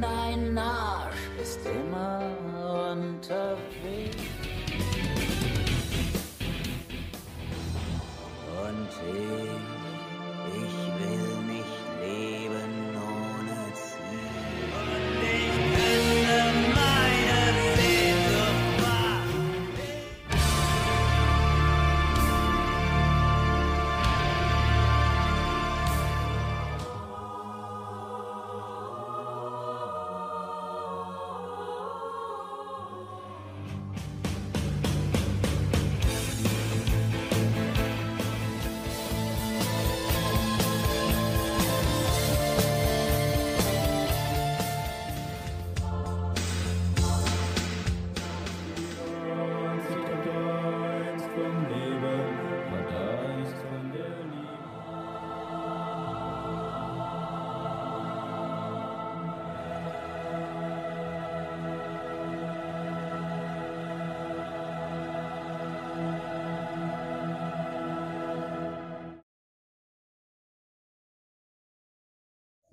dein Arsch ist immer unterwegs.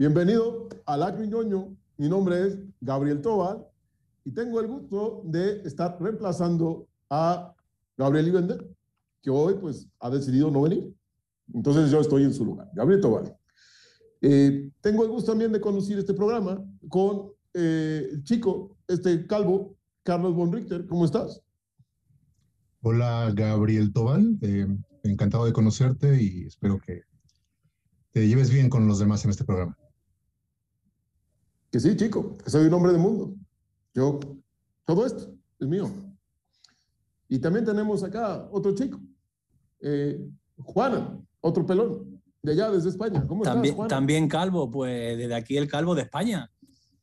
Bienvenido a La Ñoño. Mi nombre es Gabriel Tobal y tengo el gusto de estar reemplazando a Gabriel Ibender, que hoy pues ha decidido no venir. Entonces yo estoy en su lugar. Gabriel Tobal. Eh, tengo el gusto también de conducir este programa con eh, el chico, este calvo, Carlos von Richter. ¿Cómo estás? Hola Gabriel Tobal, eh, encantado de conocerte y espero que te lleves bien con los demás en este programa. Que sí, chico, que soy un hombre de mundo. Yo, todo esto es mío. Y también tenemos acá otro chico, eh, Juana, otro pelón, de allá desde España. ¿Cómo También, estás, Juana? también calvo, pues desde aquí el calvo de España.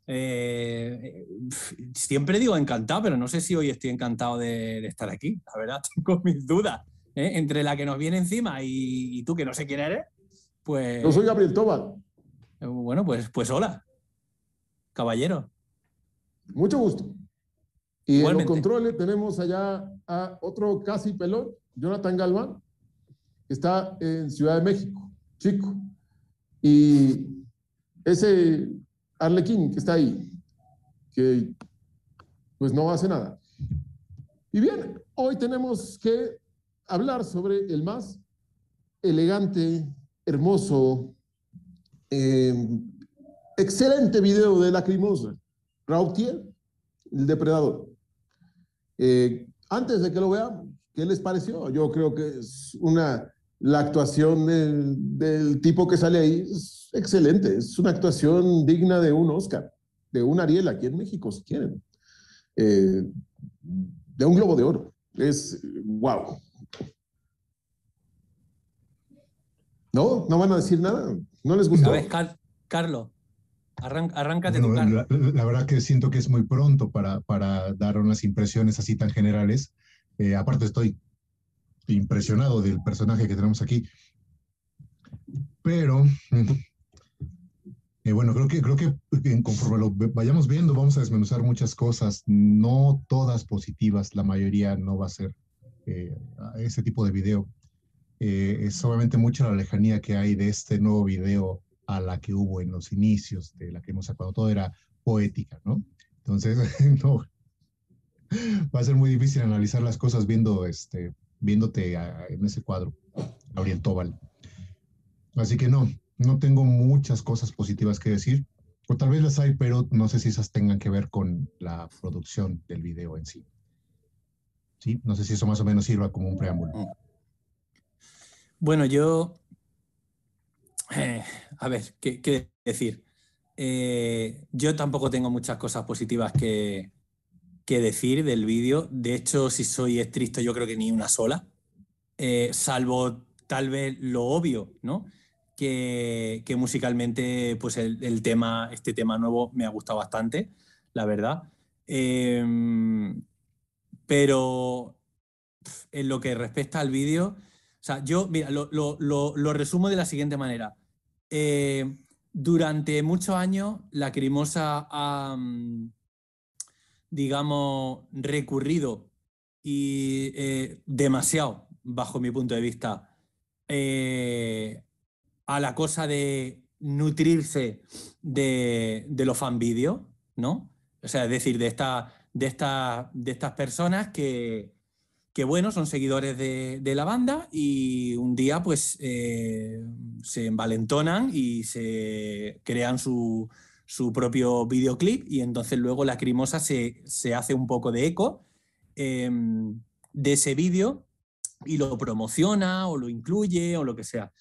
Eh, siempre digo encantado, pero no sé si hoy estoy encantado de, de estar aquí. La verdad, tengo mis dudas. ¿eh? Entre la que nos viene encima y, y tú, que no sé quién eres, pues. Yo soy Gabriel Tobal. eh, Bueno, pues, pues hola, caballero. Mucho gusto. Y Igualmente. en los controles tenemos allá a otro casi pelón, Jonathan Galván, que está en Ciudad de México, chico. Y ese Arlequín que está ahí, que pues no hace nada. Y bien, hoy tenemos que hablar sobre el más elegante, hermoso, eh, excelente video de Lacrimosa, Rautier, el depredador. Eh, antes de que lo veamos, ¿qué les pareció? Yo creo que es una, la actuación del, tipo que sale ahí es excelente, es una actuación digna de un Oscar, de un Ariel aquí en México, si quieren, Eh, de un Globo de Oro. Es wow. ¿No? ¿No van a decir nada? ¿No les gustó? Car- Carlos, arran- tu Bueno, la, la verdad que siento que es muy pronto para, para dar unas impresiones así tan generales. Eh, aparte estoy impresionado del personaje que tenemos aquí. Pero, eh, bueno, creo que, creo que eh, conforme lo vayamos viendo, vamos a desmenuzar muchas cosas, no todas positivas, la mayoría no va a ser eh, ese tipo de video. Eh, es obviamente mucha la lejanía que hay de este nuevo video a la que hubo en los inicios de la que hemos cuando todo era poética, ¿no? Entonces, no, va a ser muy difícil analizar las cosas viendo, este, viéndote a- en ese cuadro, Gabriel Tobal. Así que no, no tengo muchas cosas positivas que decir, o tal vez las hay, pero no sé si esas tengan que ver con la producción del video en sí. Sí, no sé si eso más o menos sirva como un preámbulo. Bueno, yo. eh, a ver, ¿qué, decir? Eh, yo tampoco tengo muchas cosas positivas que, que decir del vídeo. De hecho, si soy estricto, yo creo que ni una sola. Eh, salvo tal vez lo obvio, ¿no? Que, que musicalmente, pues el, el tema, este tema nuevo me ha gustado bastante, la verdad. Eh, pero en lo que respecta al vídeo, o sea, yo, mira, lo, lo- lo- lo resumo de la siguiente manera. Eh, durante muchos años, la Crimosa ha, mm, digamos, recurrido y eh, demasiado, bajo mi punto de vista, eh, a la cosa de nutrirse de, los fan vídeos, ¿no? O sea, es decir, de, esta, de, esta, de estas personas que, que, bueno, son seguidores de, la banda y un día pues eh, se envalentonan y se crean su, propio videoclip y entonces luego la crimosa se, se hace un poco de eco em, de ese vídeo y lo promociona o lo incluye o lo que sea.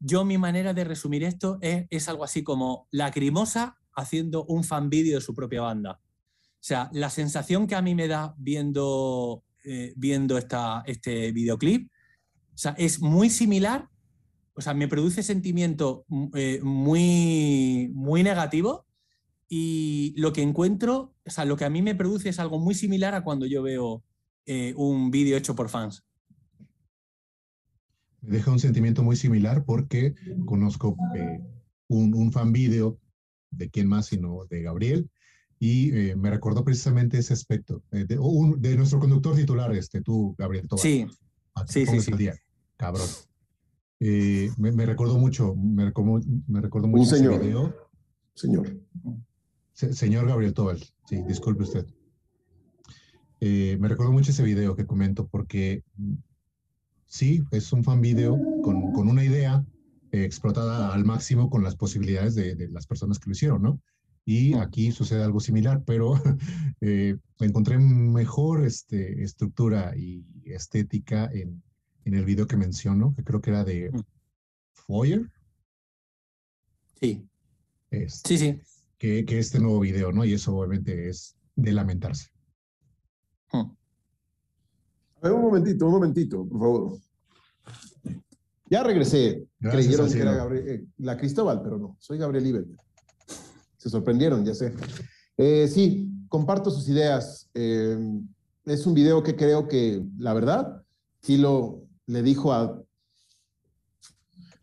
Yo mi manera de resumir esto es, algo así como Lacrimosa haciendo un fan vídeo de su propia banda. O sea, la sensación que a mí me da viendo, eh, viendo esta, este videoclip. O sea, es muy similar, o sea, me produce sentimiento mm, eh, muy, muy negativo y lo que encuentro, o sea, lo que a mí me produce es algo muy similar a cuando yo veo eh, un vídeo hecho por fans. Me deja un sentimiento muy similar porque conozco eh, un, fan video de quién más sino de Gabriel y eh, me recordó precisamente ese aspecto eh, de, nuestro conductor titular, este, tú, Gabriel Sí, sí, sí, sí. cabrón. me, recordó mucho, me recordó, me recordó mucho ese video. Señor. señor Gabriel Tobal, sí, disculpe usted. me recordó mucho ese video que comento porque sí, es un fan video con, con una idea eh, explotada al máximo con las posibilidades de, de, las personas que lo hicieron, ¿no? Y aquí sucede algo similar, pero eh, encontré mejor este, estructura y estética en, en, el video que menciono, que creo que era de Foyer. Sí. Este, sí, sí. Que, que, este nuevo video, ¿no? Y eso obviamente es de lamentarse. A ver, un momentito, un momentito, por favor. Ya regresé. Creyeron que era eh, la Cristóbal, pero no, soy Gabriel Ibel. Se sorprendieron, ya sé. Eh, sí, comparto sus ideas. Eh, es un video que creo que, la verdad, Tilo le dijo a...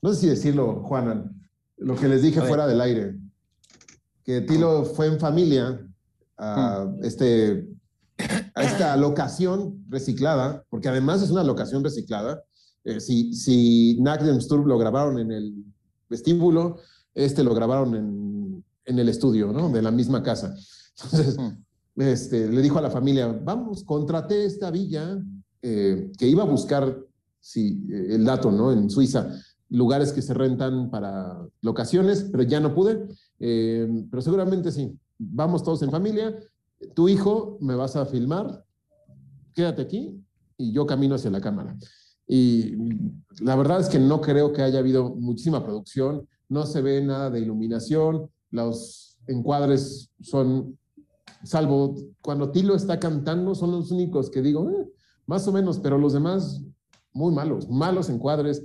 No sé si decirlo, Juana, lo que les dije fuera del aire, que Tilo fue en familia a hmm. este a esta locación reciclada, porque además es una locación reciclada. Eh, si, si Sturb lo grabaron en el vestíbulo, este lo grabaron en, en el estudio, ¿no? De la misma casa. Entonces, este, le dijo a la familia, vamos, contraté esta villa eh, que iba a buscar, sí, el dato, ¿no? En Suiza, lugares que se rentan para locaciones, pero ya no pude, eh, pero seguramente sí. Vamos todos en familia, tu hijo me vas a filmar, quédate aquí y yo camino hacia la cámara. Y la verdad es que no creo que haya habido muchísima producción, no se ve nada de iluminación, los encuadres son, salvo cuando Tilo está cantando, son los únicos que digo, eh, más o menos, pero los demás muy malos, malos encuadres,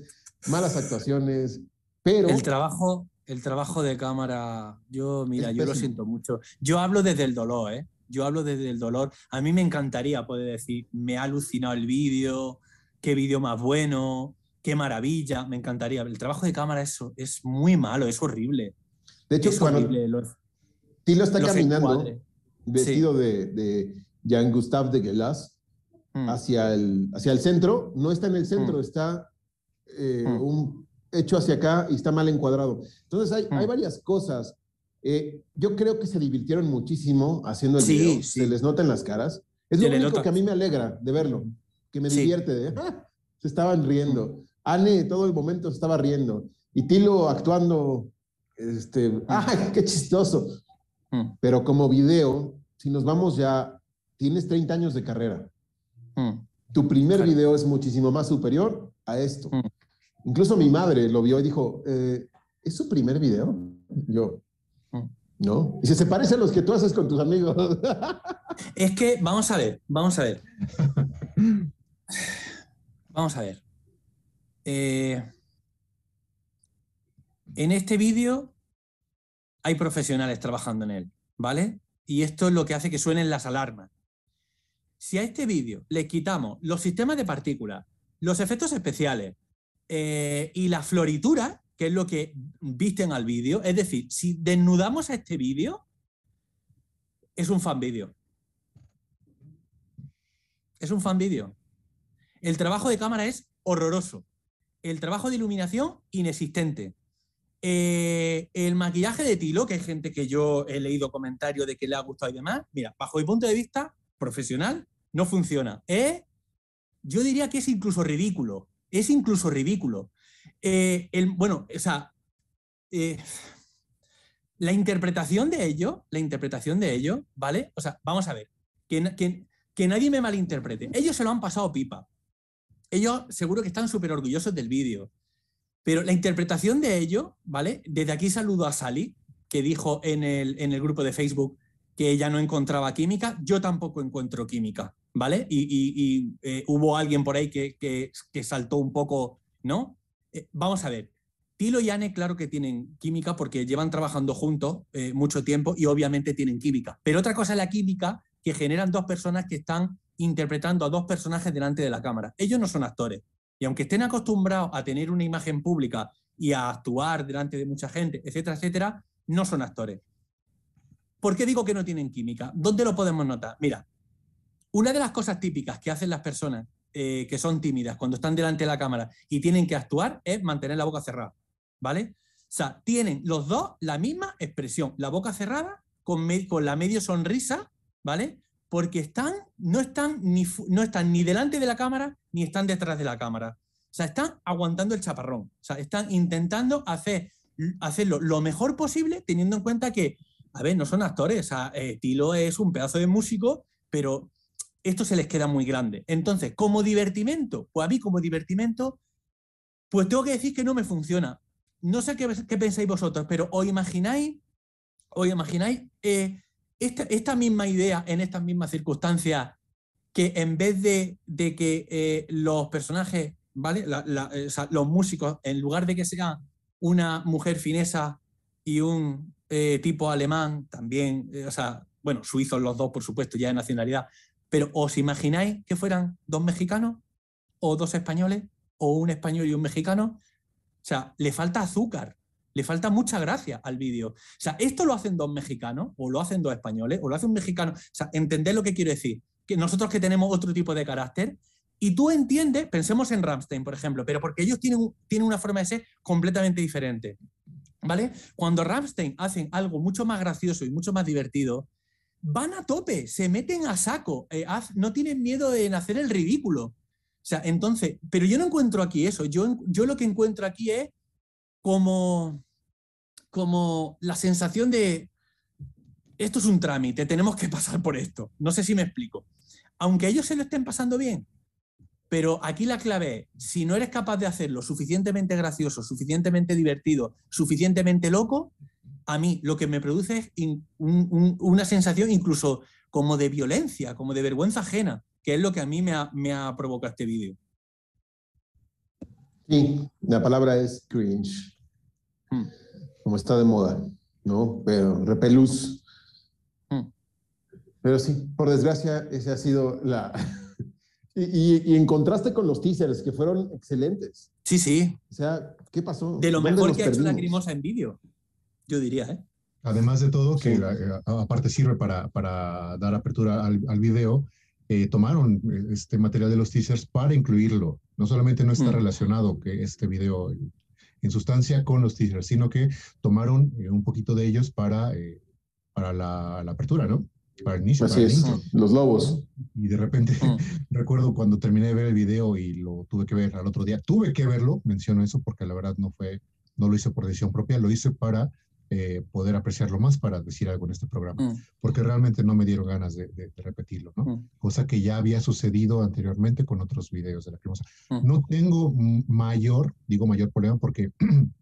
malas actuaciones, pero... El trabajo, el trabajo de cámara, yo, mira, yo lo siento mucho. Yo hablo desde el dolor, ¿eh? yo hablo desde el dolor. A mí me encantaría poder decir, me ha alucinado el vídeo, qué vídeo más bueno, qué maravilla, me encantaría. El trabajo de cámara es, es muy malo, es horrible. De hecho, cuando Tilo está caminando vestido de, de Jean Gustave de Gelas mm. hacia, el, hacia el centro, no está en el centro, mm. está eh, mm. un, hecho hacia acá y está mal encuadrado. Entonces hay, hay varias cosas eh, yo creo que se divirtieron muchísimo haciendo el video. Se les nota en las caras. Es lo único que a mí me alegra de verlo, que me divierte. Ah, se estaban riendo. Anne todo el momento se estaba riendo. Y Tilo actuando, este, ¡ay, qué chistoso! Mm. Pero como video, si nos vamos ya, tienes 30 años de carrera. Mm. Tu primer video es muchísimo más superior a esto. Mm. Incluso mi madre lo vio y dijo, eh, ¿es su primer video? Yo, ¿No? Y se parece a los que tú haces con tus amigos. Es que, vamos a ver, vamos a ver. Vamos a ver. Eh, en este vídeo hay profesionales trabajando en él, ¿vale? Y esto es lo que hace que suenen las alarmas. Si a este vídeo le quitamos los sistemas de partículas, los efectos especiales eh, y la floritura, que es lo que visten al vídeo. Es decir, si desnudamos a este vídeo, es un fan vídeo. Es un fan vídeo. El trabajo de cámara es horroroso. El trabajo de iluminación, inexistente. Eh, el maquillaje de Tilo, que hay gente que yo he leído comentarios de que le ha gustado y demás, mira, bajo mi punto de vista profesional, no funciona. Eh, yo diría que es incluso ridículo. Es incluso ridículo. Eh, el, bueno, o sea, eh, la interpretación de ello, la interpretación de ello, ¿vale? O sea, vamos a ver, que, que, que nadie me malinterprete. Ellos se lo han pasado pipa. Ellos seguro que están súper orgullosos del vídeo. Pero la interpretación de ello, ¿vale? Desde aquí saludo a Sally, que dijo en el, en el grupo de Facebook que ella no encontraba química. Yo tampoco encuentro química, ¿vale? Y, eh, hubo alguien por ahí que, que- que saltó un poco, ¿no? Eh, vamos a ver. Tilo y Anne, claro que tienen química porque llevan trabajando juntos eh, mucho tiempo y obviamente tienen química. Pero otra cosa es la química que generan dos personas que están interpretando a dos personajes delante de la cámara. Ellos no son actores. Y aunque estén acostumbrados a tener una imagen pública y a actuar delante de mucha gente, etcétera, etcétera, no son actores. ¿Por qué digo que no tienen química? ¿Dónde lo podemos notar? Mira, una de las cosas típicas que hacen las personas eh, que son tímidas cuando están delante de la cámara y tienen que actuar es mantener la boca cerrada, ¿vale? O sea, tienen los dos la misma expresión, la boca cerrada con, con la medio sonrisa, ¿vale? Porque están, no, están ni, no están ni delante de la cámara ni están detrás de la cámara. O sea, están aguantando el chaparrón. O sea, están intentando hacer, hacerlo lo mejor posible teniendo en cuenta que, a ver, no son actores. O sea, eh, Tilo es un pedazo de músico, pero esto se les queda muy grande. Entonces, como divertimento, pues a mí como divertimento, pues tengo que decir que no me funciona. No sé qué, qué pensáis vosotros, pero os imagináis, os imagináis eh, esta, misma idea en estas mismas circunstancias que en vez de, de que eh, los personajes, ¿vale? Eh, los músicos, en lugar de que sea una mujer finesa y un eh, tipo alemán, también, o sea, bueno, suizos los dos, por supuesto, ya de nacionalidad, pero ¿os imagináis que fueran dos mexicanos o dos españoles o un español y un mexicano? O sea, le falta azúcar, le falta mucha gracia al vídeo. O sea, esto lo hacen dos mexicanos o lo hacen dos españoles o lo hace un mexicano. O sea, entender lo que quiero decir. Que nosotros que tenemos otro tipo de carácter y tú entiendes, pensemos en Ramstein, por ejemplo, pero porque ellos tienen, tienen una forma de ser completamente diferente. ¿Vale? Cuando Ramstein hacen algo mucho más gracioso y mucho más divertido, van a tope, se meten a saco, eh, haz- no tienen miedo en hacer el ridículo. O sea, entonces, pero yo no encuentro aquí eso. Yo, yo lo que encuentro aquí es como, como la sensación de esto es un trámite, tenemos que pasar por esto. No sé si me explico. Aunque ellos se lo estén pasando bien, pero aquí la clave es, si no eres capaz de hacerlo suficientemente gracioso, suficientemente divertido, suficientemente loco, a mí lo que me produce es una sensación incluso como de violencia, como de vergüenza ajena, que es lo que a mí me ha, me ha provocado este vídeo. Sí, la palabra es cringe, Hmm. como está de moda, ¿no? Pero repelús. Hmm. Pero sí, por desgracia, esa ha sido la... y, y- y en contraste con los teasers, que fueron excelentes. Sí, sí, O sea, ¿qué pasó? de lo ¿Dónde mejor que ha hecho? Lacrimosa en vídeo, yo diría, ¿eh? Además de todo, que Sí. eh, aparte sirve para, para dar apertura al, al video, eh, tomaron eh, este material de los teasers para incluirlo. No solamente no está Mm. relacionado que este video en, en sustancia con los teasers, sino que tomaron eh, un poquito de ellos para, eh, para la, la apertura, ¿no? Para el inicio. Así para el es, intro. los lobos. Y de repente Mm. recuerdo cuando terminé de ver el video y lo tuve que ver al otro día. Tuve que verlo, menciono eso porque la verdad no fue, no lo hice por decisión propia, lo hice para eh, poder apreciarlo más, para decir algo en este programa, Mm, porque realmente no me dieron ganas de, de- de repetirlo, ¿no? mm, Cosa que ya había sucedido anteriormente con otros videos de la cremosa. mm. No tengo mayor, digo mayor problema porque,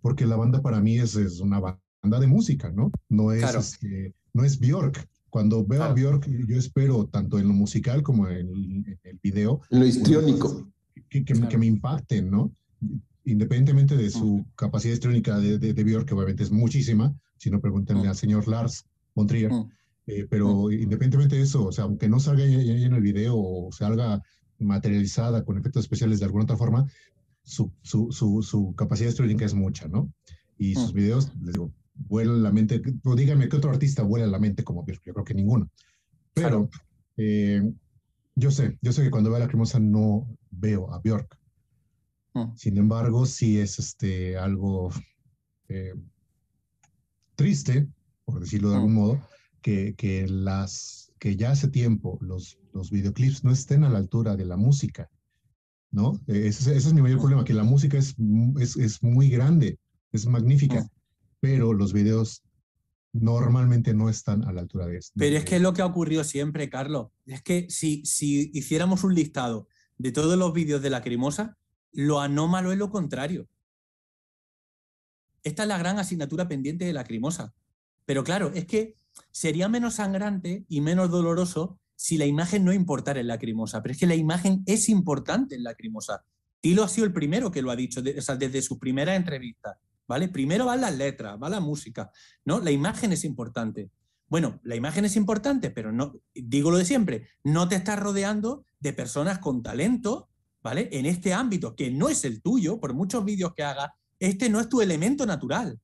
porque la banda para mí es, es una banda de música, ¿no? No es, Claro. este, no es Bjork. Cuando veo a. Bjork, yo espero tanto en lo musical como en, en el video En lo histriónico. que, que, me- Claro. que me impacten, ¿no? Independientemente de su capacidad histriónica de, de, de Björk, que obviamente es muchísima, si no pregúntenle Mm. al señor Lars von Trier, Mm. eh, pero independientemente de eso, o sea, aunque no salga ahí- ahí en el video o salga materializada con efectos especiales de alguna otra forma, su, su, su, su capacidad histriónica es mucha, ¿no? Y sus videos, les digo, vuelan la mente, o díganme qué otro artista vuela la mente como Björk, yo creo que ninguno. Pero Claro. eh, yo sé, yo sé que cuando veo a la cremosa no veo a Björk. Mm. Sin embargo, sí es este, algo eh, triste, por decirlo de algún Mm. modo, que, que, las, que ya hace tiempo los, los videoclips no estén a la altura de la música, ¿no? Eh, Ese, ese es mi mayor problema, que la música es, es, es muy grande, es magnífica, Mm. pero los videos normalmente no están a la altura de esto. Pero es que es lo que ha ocurrido siempre, Carlos. Es que si, si hiciéramos un listado de todos los vídeos de la Lacrimosa, lo anómalo es lo contrario. Esta es la gran asignatura pendiente de la Lacrimosa. Pero claro, es que sería menos sangrante y menos doloroso si la imagen no importara en Lacrimosa. Pero es que la imagen es importante en Lacrimosa. Tilo ha sido el primero que lo ha dicho, de- desde su primera entrevista. ¿Vale? Primero van las letras, va la música, ¿no? La imagen es importante. Bueno, la imagen es importante, pero no, digo lo de siempre, no te estás rodeando de personas con talento, ¿vale? En este ámbito, que no es el tuyo, por muchos vídeos que hagas, este no es tu elemento natural,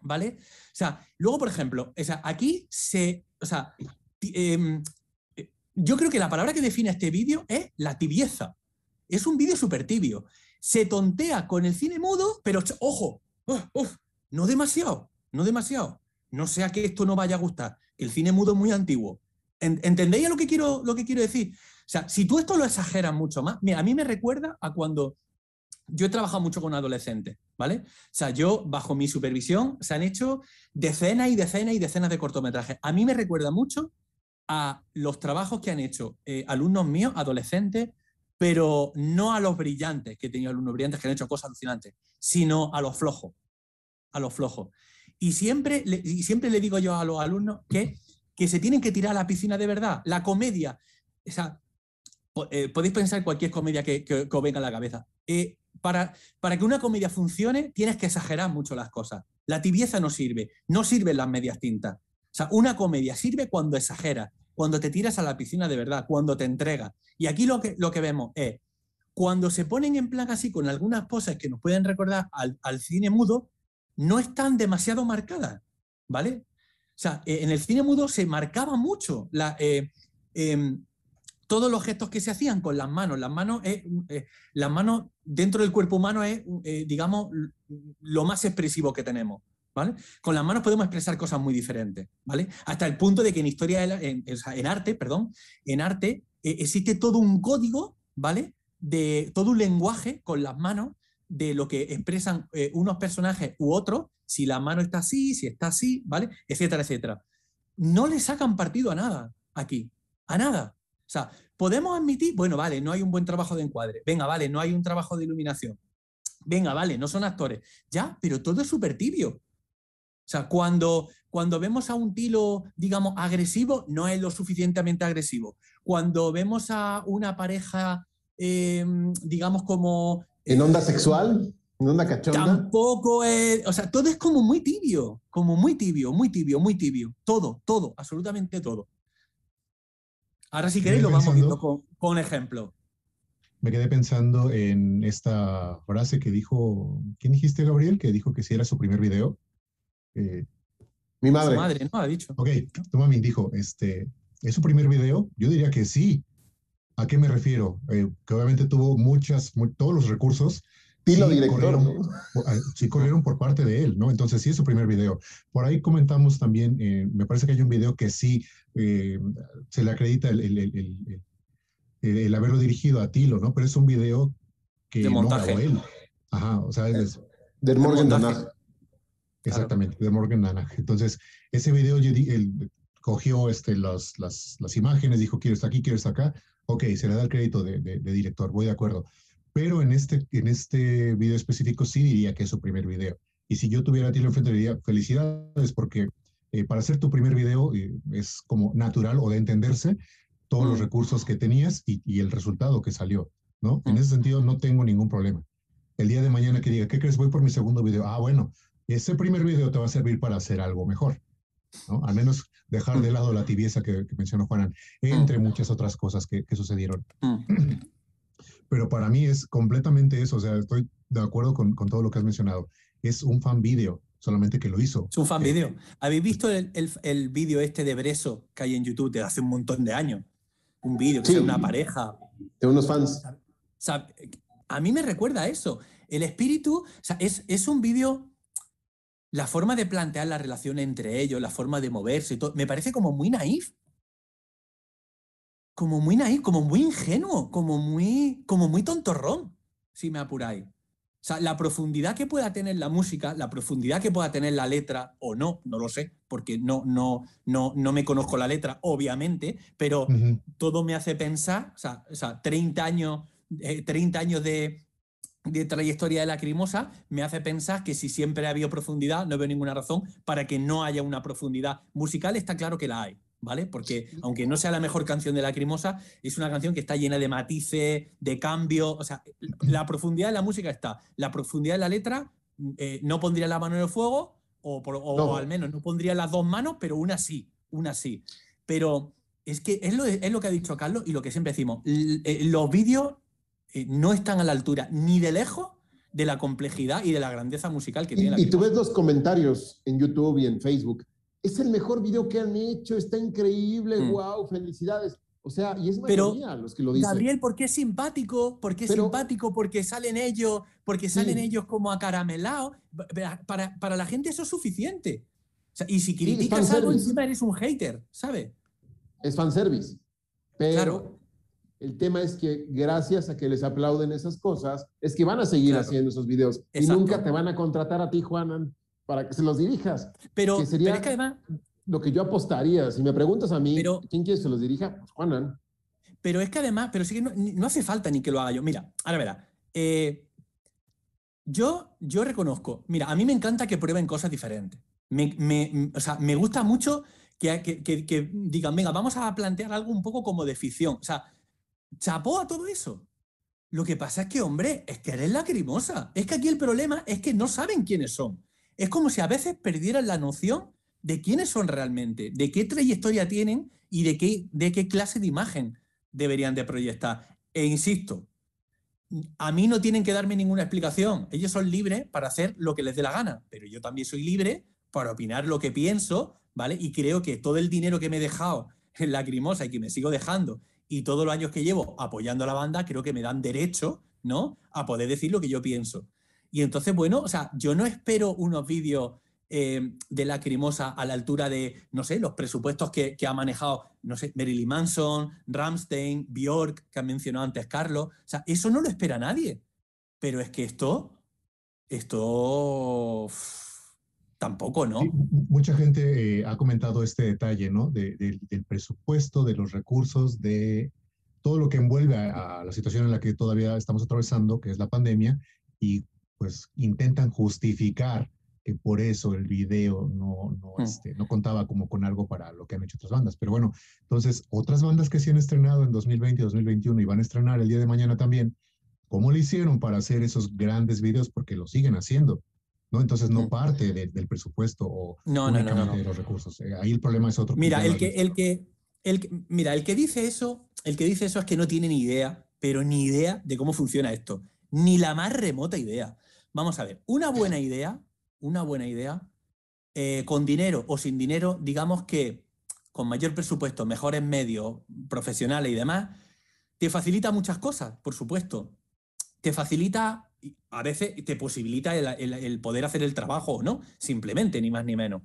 ¿vale? O sea, luego, por ejemplo, o sea, aquí se, o sea, em, eh, yo creo que la palabra que define este vídeo es la tibieza. Es un vídeo súper tibio. Se tontea con el cine mudo, pero ojo, no demasiado, no demasiado. No sea que esto no vaya a gustar, que el cine mudo es muy antiguo. En- ¿Entendéis lo que quiero, lo que quiero decir? Sea, si tú esto lo exageras mucho más, a mí me recuerda a cuando yo he trabajado mucho con adolescentes, ¿vale? O sea, yo, bajo mi supervisión, se han hecho decenas y decenas y decenas de cortometrajes. A mí me recuerda mucho a los trabajos que han hecho eh, alumnos míos, adolescentes, pero no a los brillantes, que he tenido alumnos brillantes que han hecho cosas alucinantes, sino a los flojos, a los flojos. Y siempre, le, y siempre le digo yo a los alumnos que, que se tienen que tirar a la piscina de verdad. La comedia, o sea, eh, podéis pensar cualquier comedia que, os venga a la cabeza. Eh, para, para que una comedia funcione, tienes que exagerar mucho las cosas. La tibieza no sirve, no sirven las medias tintas. O sea, una comedia sirve cuando exageras, cuando te tiras a la piscina de verdad, cuando te entregas. Y aquí lo que, lo que vemos es, cuando se ponen en plan así con algunas poses que nos pueden recordar al, al cine mudo, no están demasiado marcadas, ¿vale? O sea, eh, en el cine mudo se marcaba mucho la, em, todos los gestos que se hacían con las manos. Las manos, eh, las manos dentro del cuerpo humano es, eh, digamos, lo más expresivo que tenemos. ¿Vale? Con las manos podemos expresar cosas muy diferentes, ¿vale? Hasta el punto de que en historia, en, arte, perdón, en arte eh, existe todo un código, ¿vale? De todo un lenguaje con las manos de lo que expresan eh, unos personajes u otros, si la mano está así, si está así, ¿vale? Etcétera, etcétera. No le sacan partido a nada aquí, a nada. O sea, podemos admitir, bueno, vale, no hay un buen trabajo de encuadre, venga, vale, no hay un trabajo de iluminación, venga, vale, no son actores, ya, pero todo es súper tibio. O sea, cuando, cuando vemos a un tilo, digamos, agresivo, no es lo suficientemente agresivo. Cuando vemos a una pareja, eh, digamos, como... ¿En eh, onda sexual? ¿En onda cachonda? Tampoco es. O sea, todo es como muy tibio, como muy tibio, muy tibio, muy tibio. Todo, todo, absolutamente todo. Ahora, si queréis, lo vamos viendo con, con ejemplo. Me quedé pensando en esta frase que dijo, ¿quién dijiste, Gabriel? Que dijo que si era su primer video. Eh, Mi Su madre. madre, ¿no? Ha dicho. ok, tu mami dijo, este, ¿es su primer video? Yo diría que sí. ¿A qué me refiero? Eh, que obviamente tuvo muchas, mu- todos los recursos. Tilo sí director. corrieron- ¿no? ah, sí corrieron por parte de él, ¿no? Entonces sí es su primer video. Por ahí comentamos también, eh, me parece que hay un video que sí eh, se le acredita el, el- el- el- el- el haberlo dirigido a Tilo, ¿no? Pero es un video que De no montaje. grabó él. Ajá, o sea, es, Del Morgan montaje. Danaj. exactamente, de Morgan Nana. Entonces, ese video yo di- él cogió este, las, las, las imágenes, dijo, quiero estar aquí, quiero estar acá. Ok, se le da el crédito de, de- de director, voy de acuerdo. Pero en este, en este video específico sí diría que es su primer video. Y si yo tuviera a Tilo enfrente, diría felicidades porque eh, para hacer tu primer video eh, es como natural o de entenderse todos los Mm. recursos que tenías y, y el resultado que salió, ¿no? En Mm. ese sentido no tengo ningún problema. El día de mañana que diga, ¿qué crees? Voy por mi segundo video. Ah, bueno, ese primer video te va a servir para hacer algo mejor, ¿no? Al menos dejar de lado la tibieza que, que mencionó Juanan, entre muchas otras cosas que, que sucedieron. Mm. Pero para mí es completamente eso, o sea, estoy de acuerdo con, con todo lo que has mencionado. Es un fan video, solamente que lo hizo. Es un fan Eh, vídeo. ¿Habéis visto el, el, el vídeo este de Breso que hay en YouTube de hace un montón de años? Un vídeo que Sí. es una pareja. De unos fans. O sea, a mí me recuerda a eso. El espíritu, o sea, es, es un vídeo la forma de plantear la relación entre ellos, la forma de moverse, y todo, me parece como muy naif. Como muy naif, como muy ingenuo, como muy, como muy tontorrón, si me apuráis. O sea, la profundidad que pueda tener la música, la profundidad que pueda tener la letra, o no, no lo sé, porque no, no, no, no me conozco la letra, obviamente, pero todo me hace pensar, o sea, o sea 30 años, 30 eh, años de, de trayectoria de Lacrimosa me hace pensar que si siempre ha habido profundidad, no veo ninguna razón para que no haya una profundidad musical. Está claro que la hay, ¿vale? Porque aunque no sea la mejor canción de Lacrimosa, es una canción que está llena de matices, de cambios. O sea, la profundidad de la música está. La profundidad de la letra, eh, no pondría la mano en el fuego, o, al menos no pondría las dos manos, pero una sí, una sí. Pero es que es lo, es lo que ha dicho Carlos y lo que siempre decimos. Eh, los vídeos eh, no están a la altura ni de lejos de la complejidad y de la grandeza musical que tiene la Y tú ves los comentarios en YouTube y en Facebook. Es el mejor video que han hecho, está increíble, wow, mm. felicidades. O sea, y es mayoría los que lo dicen. Gabriel, porque es simpático, porque es simpático, porque salen ellos, porque salen ellos como acaramelados. Para, para, la gente eso es suficiente. y si criticas algo, encima eres un hater, ¿sabes? Es fanservice. Pero claro. El tema es que gracias a que les aplauden esas cosas, es que van a seguir haciendo esos videos y nunca te van a contratar a ti, Juanan, para que se los dirijas. Pero, sería es que además... Lo que yo apostaría, si me preguntas a mí, ¿quién quiere que se los dirija? Pues Juanan. Pero es que además, pero sí que no, hace falta ni que lo haga yo. Mira, ahora verá. Eh, yo, yo reconozco, mira, a mí me encanta que prueben cosas diferentes. Me, o sea, me gusta mucho que, que, que, que, digan, venga, vamos a plantear algo un poco como de ficción. O sea, chapó a todo eso. Lo que pasa es que, hombre, es que eres lacrimosa. Es que aquí el problema es que no saben quiénes son. Es como si a veces perdieran la noción de quiénes son realmente, de qué trayectoria tienen y de qué, de qué clase de imagen deberían de proyectar. E insisto, a mí no tienen que darme ninguna explicación. Ellos son libres para hacer lo que les dé la gana, pero yo también soy libre para opinar lo que pienso, ¿vale? Y creo que todo el dinero que me he dejado en Lacrimosa y que me sigo dejando y todos los años que llevo apoyando a la banda, creo que me dan derecho, ¿no? A poder decir lo que yo pienso. Y entonces, bueno, o sea, yo no espero unos vídeos eh, de Lacrimosa a la altura de, no sé, los presupuestos que, ha manejado, no sé, Marilyn Manson, Ramstein, Bjork, que ha mencionado antes Carlos. O sea, eso no lo espera nadie. Pero es que esto, esto tampoco, ¿no? mucha gente eh, ha comentado este detalle, ¿no? del presupuesto, de los recursos, de todo lo que envuelve a, la situación en la que todavía estamos atravesando, que es la pandemia, y pues intentan justificar que por eso el video no, no, mm. este, no contaba como con algo para lo que han hecho otras bandas. Pero bueno, entonces, otras bandas que sí han estrenado en 2020 y 2021 y van a estrenar el día de mañana también, ¿cómo le hicieron para hacer esos grandes videos? Porque lo siguen haciendo. ¿no? Entonces no parte del presupuesto o no, no, no, de los recursos. Eh, ahí el problema es otro. Mira, el que, el que, el mira, el que dice eso, el que dice eso es que no tiene ni idea, pero ni idea de cómo funciona esto, ni la más remota idea. Vamos a ver, una buena idea, una buena idea, eh, con dinero o sin dinero, digamos que con mayor presupuesto, mejores medios, profesionales y demás, te facilita muchas cosas, por supuesto. Te facilita a veces te posibilita el, poder hacer el trabajo no, simplemente, ni más ni menos.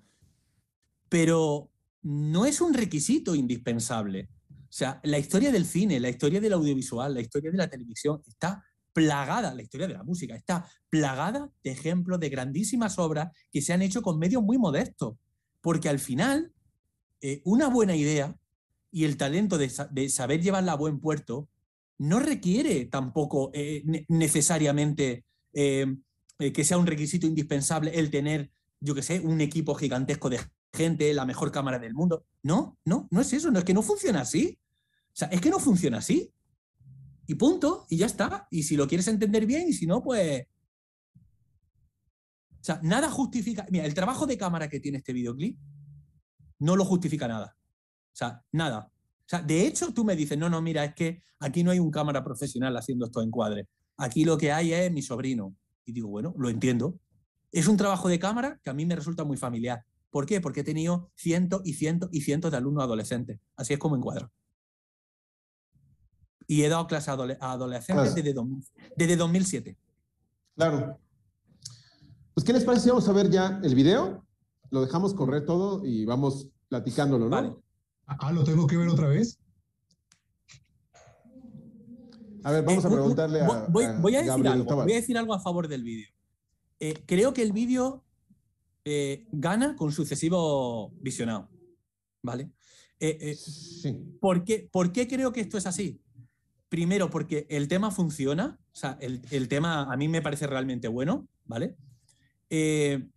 Pero no es un requisito indispensable. O sea, la historia del cine, la historia del audiovisual, la historia de la televisión está plagada, la historia de la música está plagada de ejemplos de grandísimas obras que se han hecho con medios muy modestos. Porque al final, eh, una buena idea y el talento de, saber llevarla a buen puerto no requiere tampoco eh, necesariamente eh, eh, que sea un requisito indispensable el tener, yo qué sé, un equipo gigantesco de gente, la mejor cámara del mundo. No, no, no es eso, no es que no funciona así. O sea, es que no funciona así. Y punto, y ya está. Y si lo quieres entender bien, y si no, pues... O sea, nada justifica... Mira, el trabajo de cámara que tiene este videoclip no lo justifica nada. O sea, nada. O sea, de hecho, tú me dices, no, no, mira, es que aquí no hay un cámara profesional haciendo estos encuadres. Aquí lo que hay es mi sobrino. Y digo, bueno, lo entiendo. Es un trabajo de cámara que a mí me resulta muy familiar. ¿Por qué? Porque he tenido cientos y cientos y cientos de alumnos adolescentes. Así es como encuadro. Y he dado clases a, adolescentes desde, desde 2007. Claro. Pues, ¿qué les parece si vamos a ver ya el video? Lo dejamos correr todo y vamos platicándolo, ¿no? Vale. Ah, ¿lo tengo que ver otra vez? A ver, vamos Eh, a un- preguntarle a, voy, voy a decir Gabriel algo, Tabal. voy a decir algo a favor del vídeo. Eh, creo que el vídeo eh, gana con sucesivo visionado. ¿Vale? Eh, eh, Sí. ¿por, qué, por qué creo que esto es así? Primero, porque el tema funciona. O sea, el, el tema a mí me parece realmente bueno, ¿vale? Eh,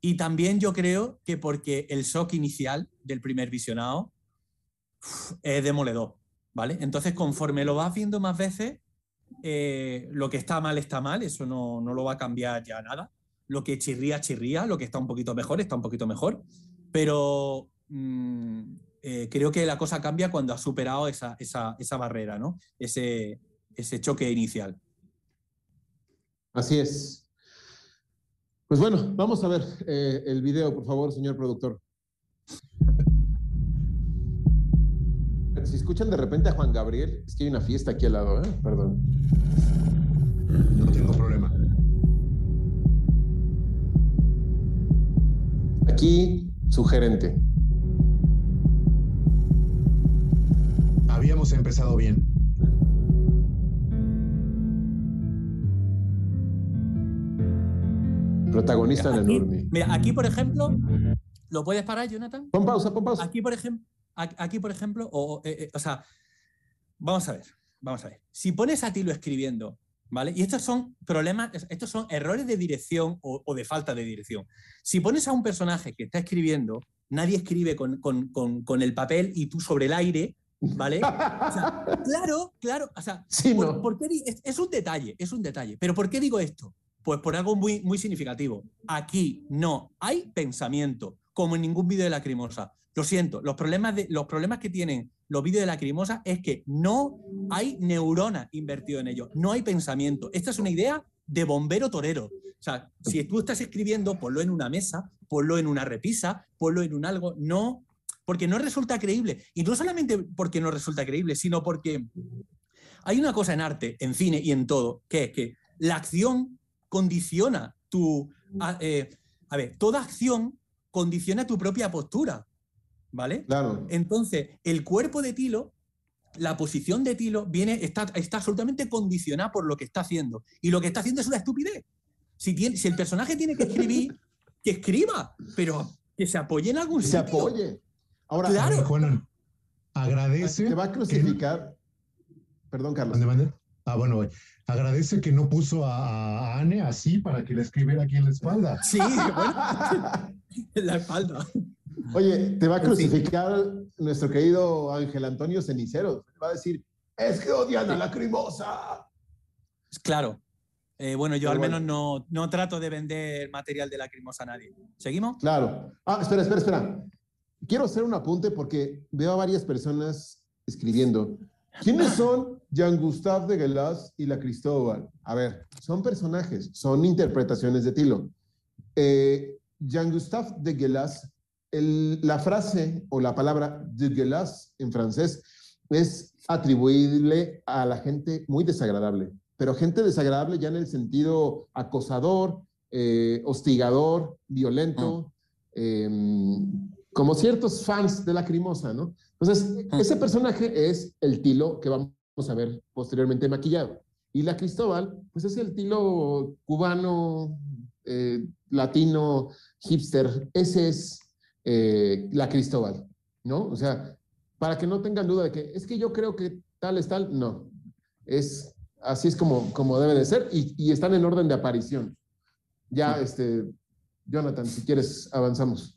y también yo creo que porque el shock inicial del primer visionado es demoledor, ¿vale? Entonces, conforme lo vas viendo más veces, eh, lo que está mal está mal, eso no, no lo va a cambiar ya nada. Lo que chirría, chirría, lo que está un poquito mejor, está un poquito mejor. Pero mm, eh, creo que la cosa cambia cuando has superado esa, esa, esa barrera, ¿no? Ese, ese choque inicial. Así es. Pues bueno, vamos a ver eh, el video, por favor, señor productor. Si escuchan de repente a Juan Gabriel, es que hay una fiesta aquí al lado, ¿eh? Perdón. No tengo problema. Aquí, su gerente. Habíamos empezado bien. Protagonista en enorme. mira, aquí, por ejemplo, ¿lo puedes parar, Jonathan? Pon pausa, pon pausa. Aquí, por ejemplo, aquí, por ejemplo, o, eh, eh, o sea, vamos a ver, vamos a ver. Si pones a Tilo escribiendo, ¿vale? Y estos son problemas, estos son errores de dirección o, o de falta de dirección. Si pones a un personaje que está escribiendo, nadie escribe con, con- con- con el papel y tú sobre el aire, ¿vale? O sea, claro, claro, o sea, Sí, ¿por- no. por qué di- es, es un detalle, es un detalle. Pero ¿por qué digo esto? Pues por algo muy, muy significativo. Aquí no hay pensamiento, como en ningún vídeo de Lacrimosa. Lo siento, los problemas, de, los problemas que tienen los vídeos de Lacrimosa es que no hay neurona invertido en ellos, no hay pensamiento. Esta es una idea de bombero torero. O sea, si tú estás escribiendo, ponlo en una mesa, ponlo en una repisa, ponlo en un algo. No, porque no resulta creíble. Y no solamente porque no resulta creíble, sino porque hay una cosa en arte, en cine y en todo, que es que la acción condiciona tu... A, eh, a ver, toda acción condiciona tu propia postura, ¿vale? Claro. Entonces, el cuerpo de Tilo, la posición de Tilo, viene, está, está absolutamente condicionada por lo que está haciendo. Y lo que está haciendo es una estupidez. Si, tiene, si el personaje tiene que escribir, que escriba, pero que se apoye en algún se sitio. apoye. Ahora, Claro. Juanan, agradece. te va a que- crucificar. Perdón, Carlos. ¿Mande, mande? Ah, bueno, güey. agradece que no puso a, a Anne así para que le escribiera aquí en la espalda. Sí, bueno, en la espalda. Oye, te va a fin. crucificar nuestro querido Ángel Antonio Cenicero. Va a decir, es que odian a la crimosa. Claro. Eh, bueno, yo Pero al bueno. menos no, no trato de vender material de lacrimosa a nadie. ¿Seguimos? Claro. Ah, espera, espera, espera. Quiero hacer un apunte porque veo a varias personas escribiendo. ¿Quiénes son Jean Gustave de Gelas y la Cristóbal? A ver, son personajes, son interpretaciones de Tilo. Eh, Jean Gustave de Gelas, el- la frase o la palabra de Gelas en francés es atribuible a la gente muy desagradable, pero gente desagradable ya en el sentido acosador, eh, hostigador, violento, eh, como ciertos fans de la crimosa, ¿no? Entonces, ese personaje es el Tilo que vamos a ver posteriormente maquillado. Y la Cristóbal, pues es el Tilo cubano, eh, latino, hipster. Ese es eh, la Cristóbal, ¿no? O sea, para que no tengan duda de que es que yo creo que tal es tal, no. Es así es como, como debe de ser y, y están en orden de aparición. Ya, este, Jonathan, si quieres, avanzamos.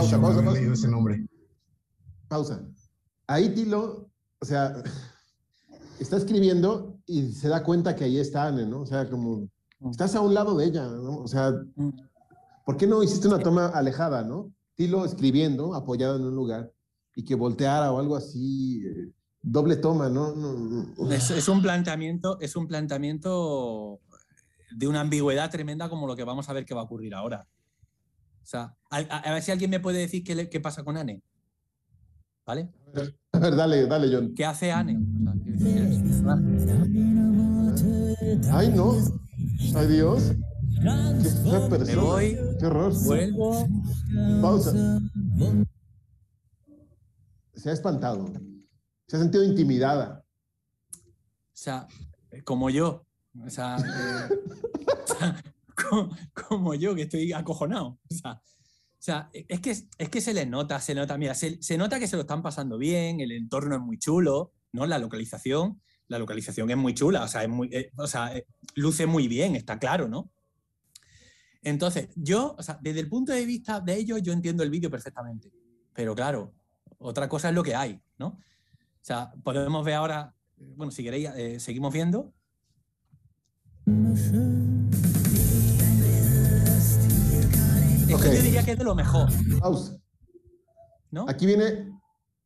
Pausa, Yo pausa, había pausa. leído ese nombre. Pausa. Ahí Tilo, o sea, está escribiendo y se da cuenta que ahí está Anne, ¿no? O sea, como estás a un lado de ella, ¿no? O sea, Mm. ¿por qué no hiciste una toma alejada, no? Tilo escribiendo, apoyado en un lugar, y que volteara o algo así, eh, doble toma, ¿no? No, no. Es, es un planteamiento, es un planteamiento de una ambigüedad tremenda como lo que vamos a ver que va a ocurrir ahora. O sea, a, a- a ver si alguien me puede decir qué, le- qué pasa con Anne. ¿Vale? A ver, dale, dale, John. ¿Qué hace Anne? O sea, quiero decir, es un personaje. Ay, no. Ay, Dios. Qué persona. Me voy, Qué horror. vuelvo. Pausa. Se ha espantado. Se ha sentido intimidada. O sea, como yo. O sea, eh, como, yo, que estoy acojonado. O sea, o sea, es, que, es que se les nota, se nota, mira, se, se nota que se lo están pasando bien, el entorno es muy chulo, ¿no? La localización, la localización es muy chula, o sea, es muy, eh, o sea, eh, luce muy bien, está claro, ¿no? Entonces, yo, o sea, desde el punto de vista de ellos, yo entiendo el vídeo perfectamente. Pero claro, otra cosa es lo que hay, ¿no? O sea, podemos ver ahora, bueno, si queréis, eh, seguimos viendo. Esto yo diría que es de lo mejor, Pausa. ¿no? Aquí viene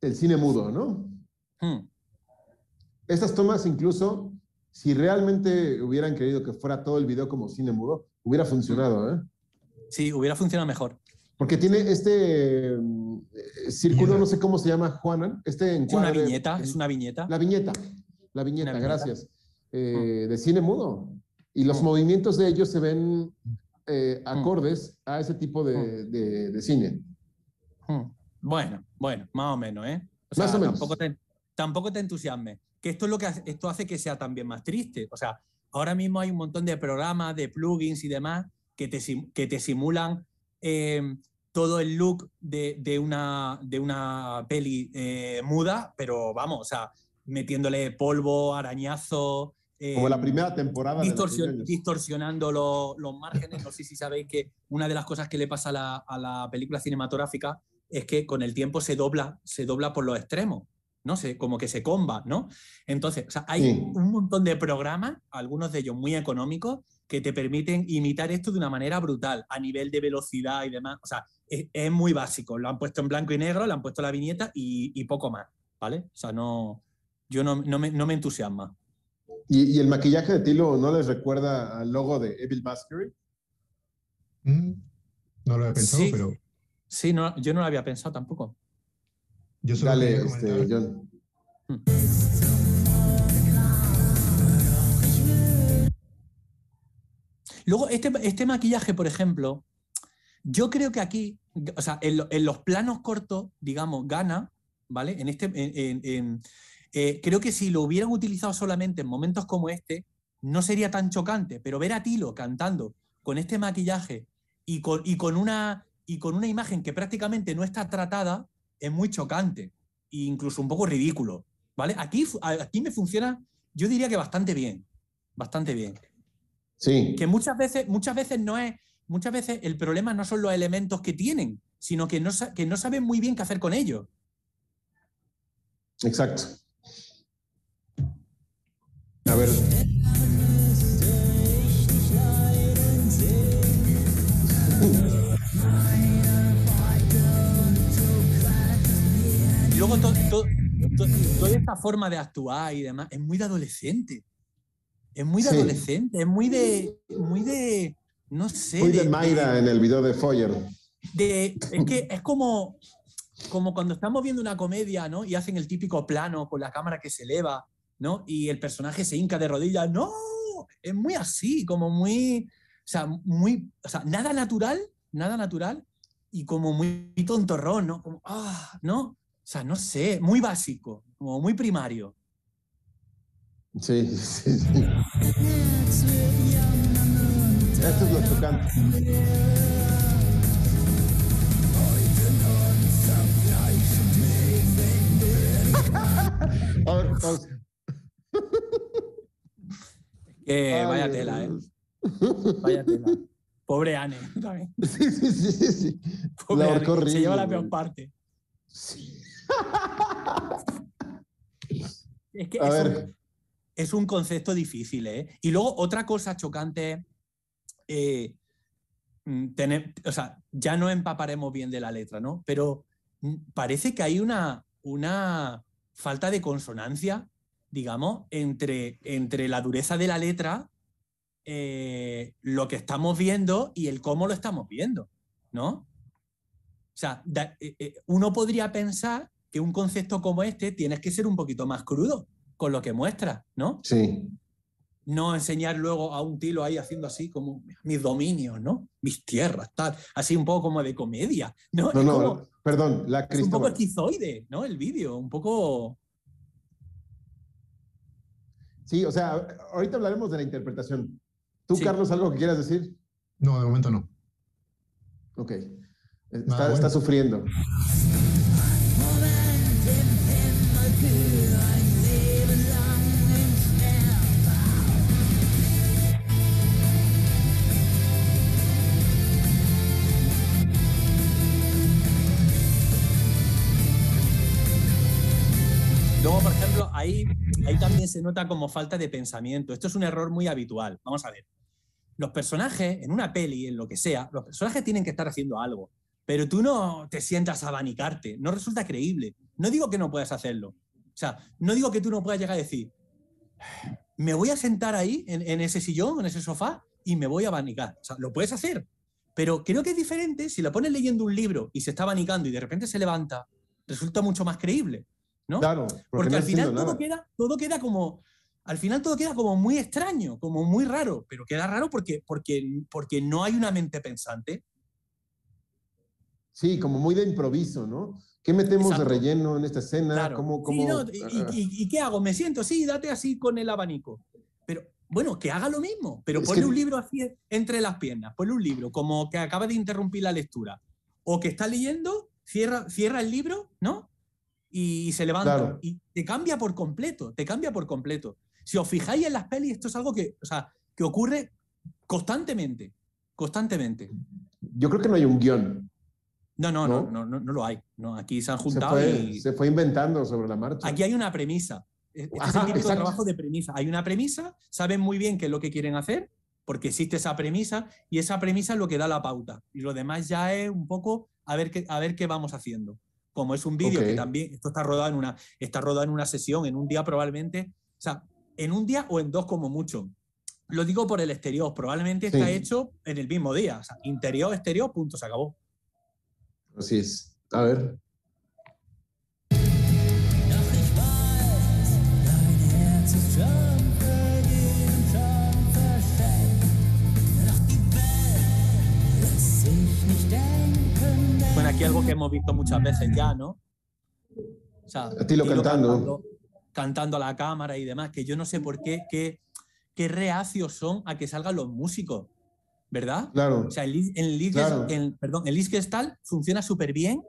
el cine mudo, ¿no? Hmm. Estas tomas incluso, si realmente hubieran querido que fuera todo el video como cine mudo, hubiera funcionado, ¿eh? Sí, hubiera funcionado mejor. Porque tiene este eh, círculo, no sé cómo se llama, Juanan, este Es una viñeta, es una viñeta. La viñeta, la viñeta, gracias. Eh, De cine mudo. Y los Mm. movimientos de ellos se ven eh, acordes a ese tipo Mm. de, de- de cine. Hmm. Bueno, bueno, más o menos, ¿eh? O Más o menos. Tampoco te, tampoco te entusiasmes. Que esto es lo que hace, esto hace que sea también más triste. O sea, ahora mismo hay un montón de programas, de plugins y demás que te, que te simulan eh, todo el look de, de una, de una peli eh, muda, pero vamos, o sea, metiéndole polvo, arañazo. Como la eh, primera temporada los distorsion- distorsionando lo- los márgenes. No sé si sabéis que una de las cosas que le pasa a la, a la película cinematográfica es que con el tiempo se dobla, se dobla por los extremos, ¿no? Se, como que se comba, ¿no? Entonces, o sea, hay Sí. un montón de programas, algunos de ellos muy económicos, que te permiten imitar esto de una manera brutal, a nivel de velocidad y demás. O sea, es, es muy básico. Lo han puesto en blanco y negro, le han puesto la viñeta y, y poco más, ¿vale? O sea, no, yo no, no me, no me entusiasma. ¿Y, y el maquillaje de Tilo no les recuerda al logo de Evil Masquerade? Mm, No lo había pensado, Sí. pero Sí, no, yo no lo había pensado tampoco. yo solo Dale, este, John. Luego, este, este maquillaje, por ejemplo, yo creo que aquí, o sea, en, lo- en los planos cortos, digamos, gana, ¿vale? En este, en- eh, creo que si lo hubieran utilizado solamente en momentos como este, no sería tan chocante, pero ver a Tilo cantando con este maquillaje y con, y con, una, y con una imagen que prácticamente no está tratada, es muy chocante e incluso un poco ridículo, ¿vale? Aquí, aquí me funciona, yo diría que bastante bien, bastante bien Sí. que muchas veces, muchas veces no es, muchas veces el problema no son los elementos que tienen, sino que no, que no saben muy bien qué hacer con ellos. Exacto. A ver. Y luego to- to- to- toda esta forma de actuar y demás es muy de adolescente. Es muy de Sí. adolescente, es muy de, muy de, no sé. Muy de Mayra en el video de Foyer. de- es que es como, como cuando estamos viendo una comedia, ¿no? Y hacen el típico plano con la cámara que se eleva, ¿no? Y el personaje se hinca de rodillas. ¡No! Es muy así, como muy. O sea, muy. O sea, nada natural, nada natural y como muy tontorrón, ¿no? Como, ah, ¿no? O sea, no sé, muy básico, como muy primario. Sí, sí, sí. Esto es. Ay, vaya tela, ¿eh? Vaya tela. Pobre Anne también. Sí, sí, sí. Pobre La Anne, se lleva la peor parte. Sí. Es que A es ver. un, es un concepto difícil, ¿eh? Y luego otra cosa chocante, eh, mm, tener- o sea, ya no empaparemos bien de la letra, ¿no? Pero mm, parece que hay una, una falta de consonancia, digamos, entre, entre la dureza de la letra, eh, lo que estamos viendo y el cómo lo estamos viendo, ¿no? O sea, da- eh, eh, uno podría pensar que un concepto como este tienes que ser un poquito más crudo con lo que muestras, ¿no? Sí. No enseñar luego a un tilo ahí haciendo así como mis dominios, ¿no? Mis tierras, tal. Así un poco como de comedia, ¿no? No, Es no, como- perdón, la es un poco Cristóbal. esquizoide, ¿no? El vídeo, un poco... Sí, o sea, ahorita hablaremos de la interpretación. ¿Tú, Sí. Carlos, algo que quieras decir? No, de momento no. Ok. Está, bueno. está sufriendo. Luego, por ejemplo, ahí, ahí también se nota como falta de pensamiento. Esto es un error muy habitual. Vamos a ver. Los personajes, en una peli, en lo que sea, los personajes tienen que estar haciendo algo. Pero tú no te sientas a abanicarte. No resulta creíble. No digo que no puedas hacerlo. O sea, no digo que tú no puedas llegar a decir, me voy a sentar ahí, en, ese sillón, en ese sofá, y me voy a abanicar. O sea, lo puedes hacer. Pero creo que es diferente si lo pones leyendo un libro y se está abanicando y de repente se levanta, resulta mucho más creíble. ¿No? Claro, porque, Porque no al final todo nada. queda, todo queda como. Al final todo queda como muy extraño, como muy raro, pero queda raro porque, porque, porque no hay una mente pensante. Sí, como muy de improviso, ¿no? ¿Qué metemos Exacto. de relleno en esta escena? Claro. ¿Cómo, Sí, cómo- no, y, ah, y- y qué hago? ¿Me siento? Sí, date así con el abanico. Pero bueno, que haga lo mismo, pero Es ponle que- un libro así entre las piernas, ponle un libro como que acaba de interrumpir la lectura, o que está leyendo, cierra, cierra el libro, ¿no? Y, se levanta Claro. y te cambia por completo, te cambia por completo. Si os fijáis en las pelis, esto es algo que, o sea, que ocurre constantemente, constantemente. Yo creo que no hay un guion. No, no, no, ¿No? no, no, no lo hay. No, aquí se han Se juntado fue, y se fue inventando sobre la marcha. Aquí hay una premisa. Este es Ajá, el típico exacto. trabajo de premisa. Hay una premisa, saben muy bien qué es lo que quieren hacer, porque existe esa premisa, y esa premisa es lo que da la pauta. Y lo demás ya es un poco a ver qué, a ver qué vamos haciendo. Como es un vídeo que también, esto está rodado en una, está rodado en una sesión, en un día probablemente, o sea, en un día o en dos como mucho. Lo digo por el exterior, probablemente está hecho en el mismo día. O sea, interior, exterior, punto, se acabó. Así es. A ver. Bueno, aquí algo que hemos visto muchas veces ya, ¿no? O sea, A Tilo cantando. cantando, cantando a la cámara y demás, que yo no sé por qué, qué, qué reacios son a que salgan los músicos, ¿verdad? Claro. O sea, el, el, Claro. el- perdón, el Liskestal funciona súper bien.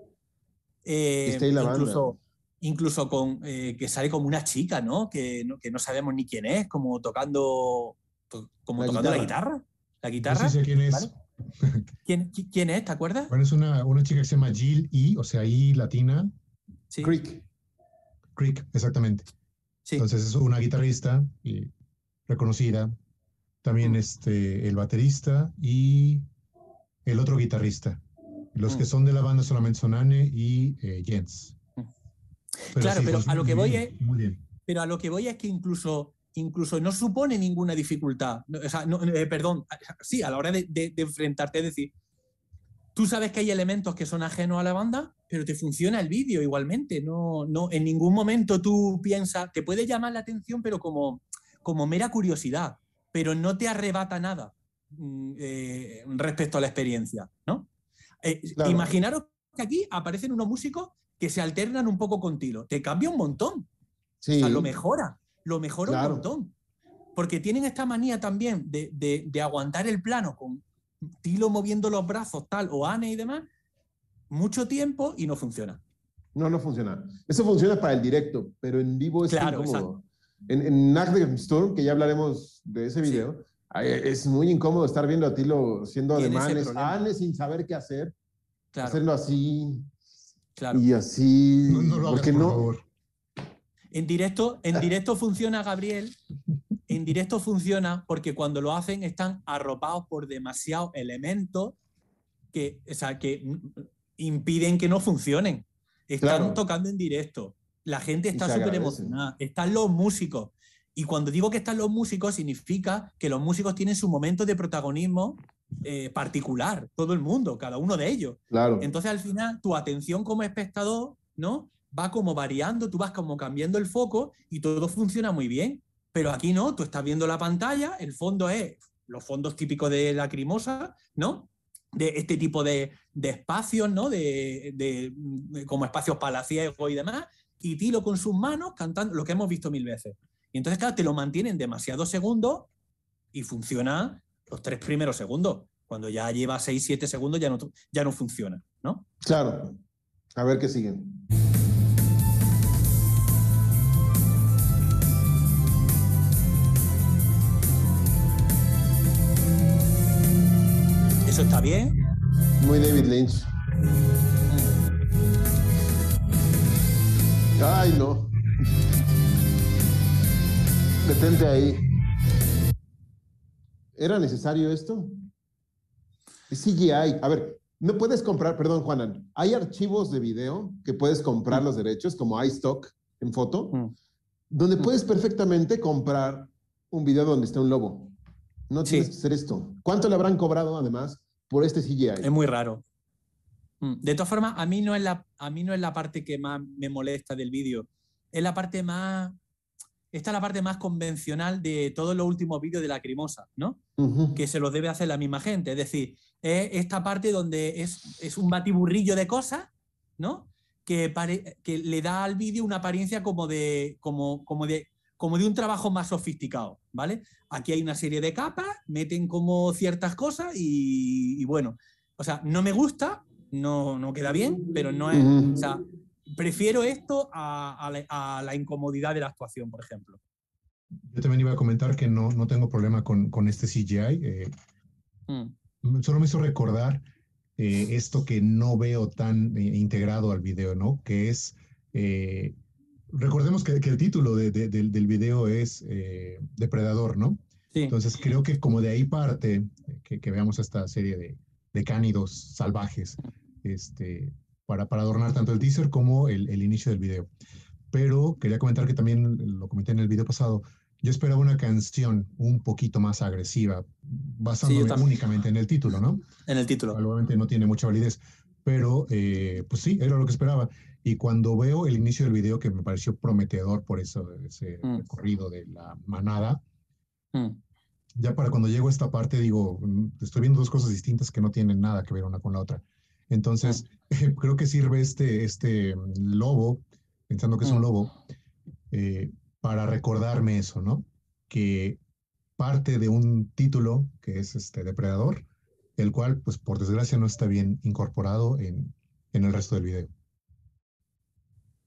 eh, incluso, incluso con eh, que sale como una chica, ¿no? Que, ¿no? que no sabemos ni quién es, como tocando, to- como La tocando la guitarra. guitarra. La guitarra. sí sé quién es. ¿vale? ¿Quién, qui- quién es? ¿Te acuerdas? Bueno, es una, una chica que se llama Jill E, o sea, I latina. Sí. Creek. Creek, exactamente. sí. Entonces es una guitarrista y reconocida. También Mm. este, el baterista y el otro guitarrista. Los Mm. que son de la banda solamente son Anne y eh, Jens. Mm. Claro, pero pues, a lo que voy bien, es- Muy bien. Pero a lo que voy es que incluso, incluso no supone ninguna dificultad. No, O sea, no, eh, perdón, sí, a la hora de, de- de enfrentarte, es decir, tú sabes que hay elementos que son ajenos a la banda, pero te funciona el vídeo igualmente. No, no, en ningún momento tú piensas, te puede llamar la atención, pero como, como mera curiosidad, pero no te arrebata nada mm, eh, respecto a la experiencia, ¿no? Eh, Claro. Imaginaros que aquí aparecen unos músicos que se alternan un poco con Tilo. Te cambia un montón. Sí. O sea, lo mejora, lo mejora Claro. un montón. Porque tienen esta manía también de, de- de aguantar el plano con Tilo moviendo los brazos, tal, o Anne y demás, mucho tiempo y no funciona. No, no funciona. Eso funciona para el directo, pero en vivo es Claro, incómodo. En, en Nacht Storm, que ya hablaremos de ese Sí. video, ahí es muy incómodo estar viendo a Tilo haciendo ademanes, Anne sin saber qué hacer, Claro, hacerlo así claro. y así. No, no lo hagas, porque por no, favor. En directo, en directo funciona, Gabriel. En directo funciona porque cuando lo hacen están arropados por demasiados elementos que, o sea, que impiden que no funcionen. Están Claro. tocando en directo. La gente está súper emocionada. Están los músicos. Y cuando digo que están los músicos, significa que los músicos tienen su momento de protagonismo eh, particular. Todo el mundo, cada uno de ellos. Claro. Entonces, al final, tu atención como espectador, ¿no? Va como variando, tú vas como cambiando el foco y todo funciona muy bien. Pero aquí no, tú estás viendo la pantalla, el fondo es los fondos típicos de Lacrimosa, ¿no? De este tipo de, espacios, ¿no? De, de, como espacios palaciegos y demás. Y Tilo con sus manos cantando lo que hemos visto mil veces. Y entonces, te lo mantienen demasiados segundos y funciona los tres primeros segundos. Cuando ya lleva 6, 7 segundos ya no, ya no funciona, ¿no? Claro. A ver qué siguen. Eso está bien. Muy David Lynch. Ay, no. Detente ahí. ¿Era necesario esto? Es CGI. A ver, no puedes comprar, perdón, Juanan, hay archivos de video que puedes comprar los derechos, como iStock en foto, Mm. donde puedes perfectamente comprar un video donde está un lobo. No Sí. tienes que hacer esto. ¿Cuánto le habrán cobrado además por este CGI? Es muy raro. Mm. De todas formas, a mí no es la, a mí no es la parte que más me molesta del vídeo. Es la parte más. Esta es la parte más convencional de todos los últimos vídeos de la Crimosa, ¿no? Que se los debe hacer la misma gente. Es decir, es esta parte donde es, es un batiburrillo de cosas, ¿no? Que, pare- que le da al vídeo una apariencia como de, como, como, de, como de un trabajo más sofisticado, ¿vale? Aquí hay una serie de capas, meten como ciertas cosas y, y bueno, o sea, no me gusta, no, no queda bien, pero no es, o sea, prefiero esto a, a la, a la incomodidad de la actuación, por ejemplo. Yo también iba a comentar que no, no tengo problema con, con este CGI. eh, Mm, solo me hizo recordar eh, esto que no veo tan eh, integrado al video, ¿no? Que es, eh, recordemos que, que el título de- de- del, del video es eh, Depredador, ¿no? Sí, Entonces creo que como de ahí parte que, que veamos esta serie de, de cánidos salvajes, este, para, para adornar tanto el teaser como el, el inicio del video. Pero quería comentar que también lo comenté en el video pasado, yo esperaba una canción un poquito más agresiva, basándome también. únicamente en el título, ¿no? en el título. Probablemente no tiene mucha validez, pero eh, pues sí, era lo que esperaba. Y cuando veo el inicio del video, que me pareció prometedor por eso, ese Mm. recorrido de la manada, Mm, ya para cuando llego a esta parte digo, mm, estoy viendo dos cosas distintas que no tienen nada que ver una con la otra. Entonces, creo que sirve este, este mm, lobo, pensando que es un Mm. lobo, eh, para recordarme eso, ¿no? Que parte de un título que es este Depredador, el cual, pues por desgracia, no está bien incorporado en, en el resto del video.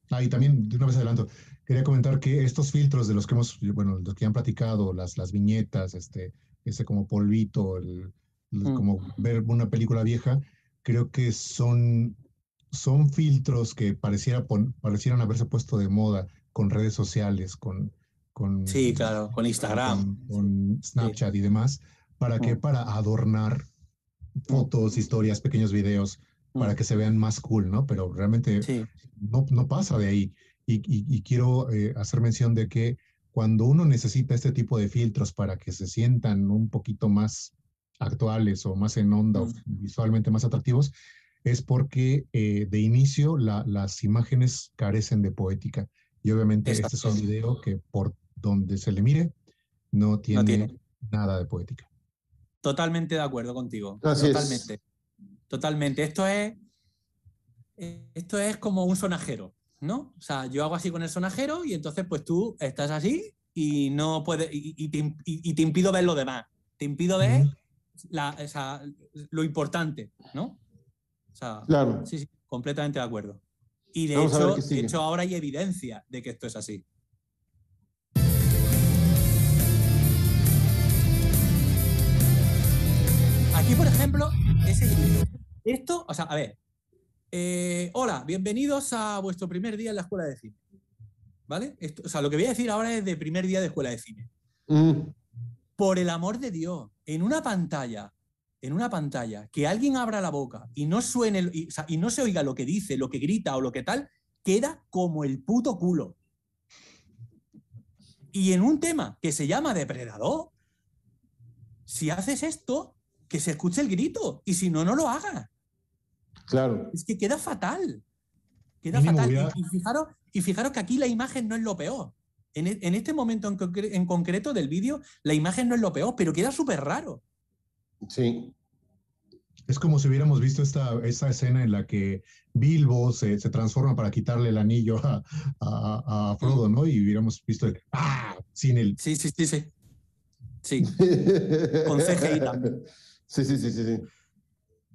Ah, y también, de una vez adelanto, quería comentar que estos filtros de los que hemos, bueno, los que han platicado, las, las viñetas, este, ese como polvito, el, el- Mm. como ver una película vieja, creo que son, son filtros que pareciera pon- parecieran haberse puesto de moda con redes sociales, con, con, Sí, claro, con Instagram. con, con Snapchat y demás. ¿Para qué? Mm. Para adornar fotos, historias, pequeños videos, para que se vean más cool, ¿no? Pero realmente Sí, no, no pasa de ahí. Y, y- y quiero eh, hacer mención de que cuando uno necesita este tipo de filtros para que se sientan un poquito más actuales o más en onda o Mm. visualmente más atractivos, es porque eh, de inicio la- las imágenes carecen de poética. Y obviamente este es un Exacto. video que por donde se le mire no tiene, tiene. nada de poética. totalmente de acuerdo contigo. Así es. Totalmente. Esto es, esto es como un sonajero, ¿no? O sea, yo hago así con el sonajero y entonces pues tú estás así y no puedes, y, y te, y- y te impido ver lo demás. Te impido ver Ujú. la- o sea, lo importante, ¿no? O sea, Claro. sí, sí, completamente de acuerdo. Y de hecho, de hecho, ahora hay evidencia de que esto es así. Aquí, por ejemplo, ese- esto, o sea, a ver. eh, hola, bienvenidos a vuestro primer día en la escuela de cine. ¿Vale? Esto, o sea, lo que voy a decir ahora es de primer día de escuela de cine. Mm, Por el amor de Dios, en una pantalla, en una pantalla, que alguien abra la boca y no suene, y, o sea, y no se oiga lo que dice, lo que grita o lo que tal, queda como el puto culo. Y en un tema que se llama depredador, si haces esto, que se escuche el grito, y si no, no lo hagas. Claro. Es que queda fatal. Queda Mínimo fatal. Y- fijaros, y fijaros que aquí la imagen no es lo peor. En, e- en este momento en, concre- en concreto del vídeo, la imagen no es lo peor, pero queda súper raro. Sí. Es como si hubiéramos visto esta, esta escena en la que Bilbo se, se transforma para quitarle el anillo a, a- a Frodo, ¿no? Y hubiéramos visto el ¡ah! sin el. Sí, sí, sí, sí. Sí. Con CGI también. Sí, sí, sí, sí, sí.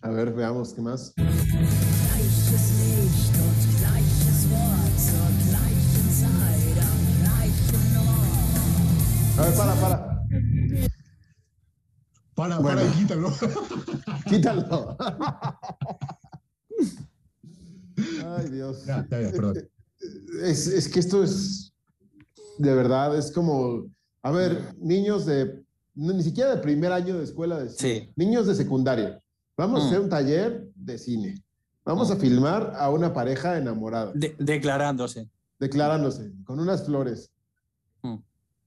A ver, veamos qué más. Gleiches Licht und gleiches Wort zur gleichen Zeit am gleichen Ort. A ver, para, para. Para, Bueno. para, quítalo. Quítalo. Ay, Dios. Ya, ya, ya, perdón. Es, es que esto es, de verdad, es como, a ver, niños de, ni siquiera de primer año de escuela de Sí. niños de secundaria. Vamos a Mm. hacer un taller de cine. Vamos a filmar a una pareja enamorada, De- declarándose. declarándose, con unas flores. Mm.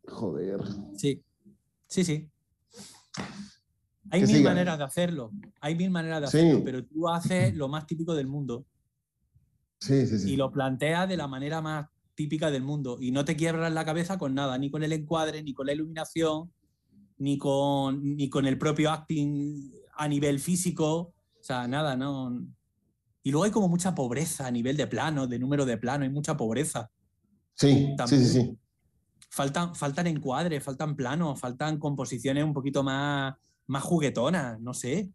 Joder. Sí. Sí, sí. Hay Que mil sigan. maneras de hacerlo. Hay mil maneras de Sí. hacerlo, pero tú haces lo más típico del mundo Sí, sí, sí. y lo planteas de la manera más típica del mundo y no te quiebras la cabeza con nada, ni con el encuadre, ni con la iluminación, ni con, ni con el propio acting a nivel físico. O sea, nada, no. Y luego hay como mucha pobreza a nivel de plano, de número de plano, hay mucha pobreza. Sí, sí, sí, sí. Faltan, faltan encuadres, faltan planos, faltan composiciones un poquito más, más juguetonas, no sé.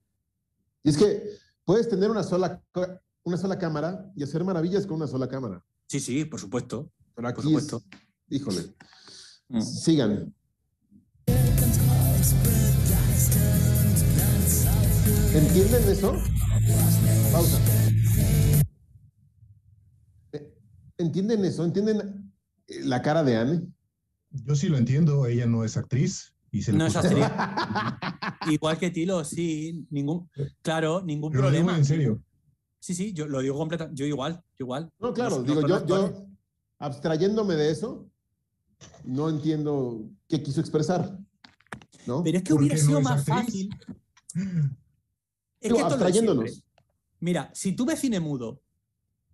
Y es que puedes tener una sola, una sola cámara y hacer maravillas con una sola cámara. Sí, sí, por supuesto. Pero aquí Por supuesto. es- híjole, Mm. sigan. ¿Entienden eso? Pausa. ¿Entienden eso? ¿Entienden eh, la cara de Anne? Yo sí lo entiendo, ella no es actriz. Y se le No es actriz. Igual que Tilo, sí, ningún, claro, ningún Pero lo digo problema. en serio. Sí, sí, yo lo digo completamente, yo igual, yo igual. No, claro, digo, yo, abstrayéndome de eso, no entiendo qué quiso expresar. ¿no? Pero es que ¿Por hubiera no sido más actriz? fácil. Es que abstrayéndonos. Mira, si tú ves cine mudo,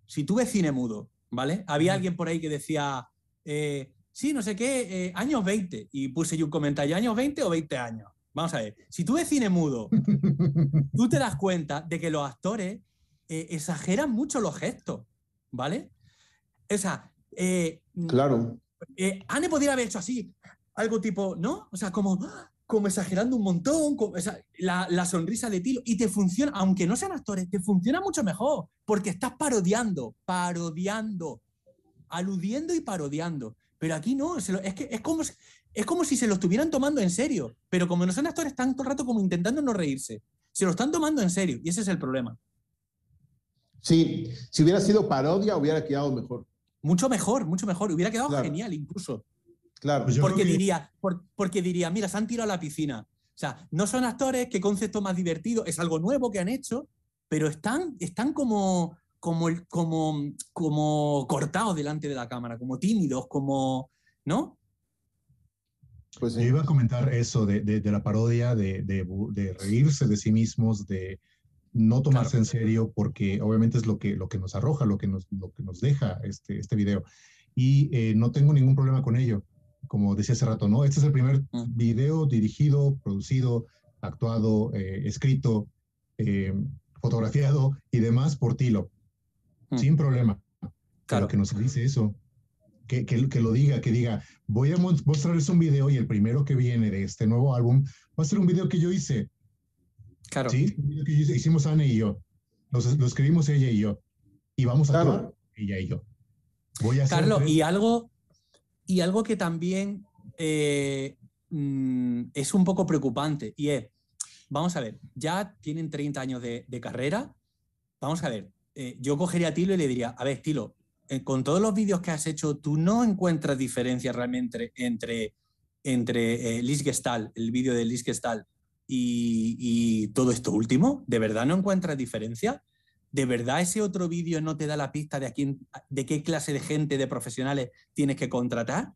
si tú ves cine mudo, ¿vale? Había alguien por ahí que decía, eh, sí, no sé qué, eh, años 20, y puse yo un comentario, ¿años 20 o 20 años? Vamos a ver, si tú ves cine mudo, tú te das cuenta de que los actores eh, exageran mucho los gestos, ¿vale? O sea, Claro. Anne podría haber hecho así, algo tipo, ¿no? O sea, como, como exagerando un montón, como- o sea, la, la sonrisa de Tilo, y te funciona, aunque no sean actores, te funciona mucho mejor, porque estás parodiando, parodiando, aludiendo y parodiando. Pero aquí no, se lo- es que es como, si- es como si se lo estuvieran tomando en serio, pero como no son actores, están todo el rato como intentando no reírse. Se lo están tomando en serio, y ese es el problema. Sí, si hubiera sido parodia, hubiera quedado mejor. Mucho mejor, mucho mejor. Hubiera quedado Claro. genial incluso. Claro. Pues porque que- diría, por- porque diría, mira, se han tirado a la piscina. O sea, no son actores, qué concepto más divertido, es algo nuevo que han hecho, pero están, están como, como, como, como cortados delante de la cámara, como tímidos, como. ¿No? Pues Yo iba a comentar eso de, de- de la parodia, de, de bu- de reírse de sí mismos, de no tomarse Claro. en serio, porque obviamente es lo que, lo que nos arroja, lo que nos, lo que nos deja este, este video. Y eh, no tengo ningún problema con ello. Como decía hace rato, ¿no? Este es el primer Mm. video dirigido, producido, actuado, eh, escrito, eh, fotografiado y demás por Tilo, Mm. sin problema. Claro. Claro que nos dice eso. Que, que, que lo diga, que diga, voy a mostrarles un video y el primero que viene de este nuevo álbum va a ser un video que yo hice. Claro. Sí, un video que yo hice- hicimos Anne y yo. Los- Lo, escribimos ella y yo. Y vamos a Claro. actuar ella y yo. Voy a Carlos, y algo, y algo que también eh, mm, es un poco preocupante, y es, vamos a ver, ya tienen 30 años de, carrera, vamos a ver, eh, yo cogería a Tilo y le diría, a ver, Tilo, eh, con todos los vídeos que has hecho, ¿tú no encuentras diferencia realmente entre, entre Liz Gestalt, el vídeo de Liz Gestalt, y, y todo esto último? ¿De verdad no encuentras diferencia? ¿De verdad ese otro vídeo no te da la pista de, a quién, de qué clase de gente, de profesionales tienes que contratar?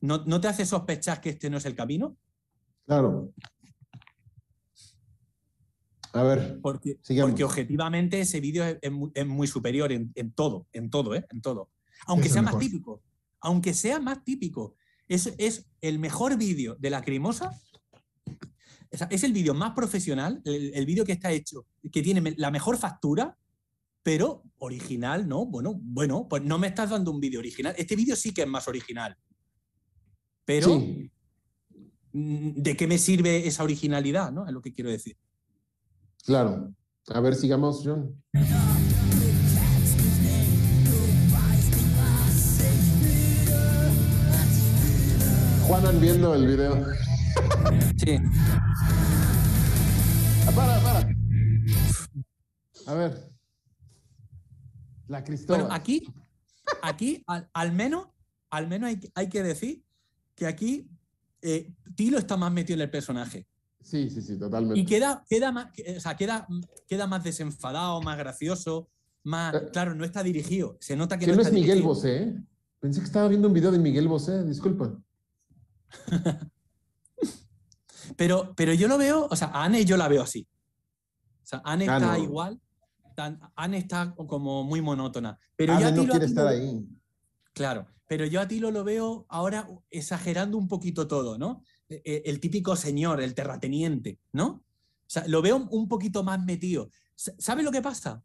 ¿No, ¿No te hace sospechar que este no es el camino? Claro. A ver, Porque, objetivamente ese vídeo es, es muy, es muy superior en, en todo, en todo, ¿eh? En todo. Aunque sea más típico. Aunque sea más típico. Es, es el mejor vídeo de la cremosa. Es el vídeo más profesional, el, el vídeo que está hecho, que tiene la mejor factura, pero original, ¿no? Bueno, bueno, pues no me estás dando un vídeo original. Este vídeo sí que es más original. Pero, sí, mm, ¿de qué me sirve esa originalidad? ¿no? Es lo que quiero decir. claro. A ver, sigamos, John. Juanan viendo el video. Sí. Ah, para, para. A ver. La Cristóbal. Bueno, aquí, aquí al, al menos, al menos hay, que- hay que decir que aquí eh, Tilo está más metido en el personaje. Sí, sí, sí, totalmente. Y queda, queda, más, o sea, queda, queda más desenfadado, más gracioso, más. Eh. Claro, no está dirigido. Se nota que que no, no está es Miguel dirigido. Bosé. ¿eh? Pensé que estaba viendo un video de Miguel Bosé, disculpa. Pero, pero yo lo veo, o sea, a Anne yo la veo así. O sea, Anne Ah, está no. igual. tan- Anne está como muy monótona. Pero yo Ane a no quiere estar ahí. Claro, pero yo a Tilo lo veo ahora exagerando un poquito todo, ¿no? E- e- El, típico señor, el terrateniente, ¿no? O sea, lo veo un poquito más metido. Sa- ¿Sabe lo que pasa?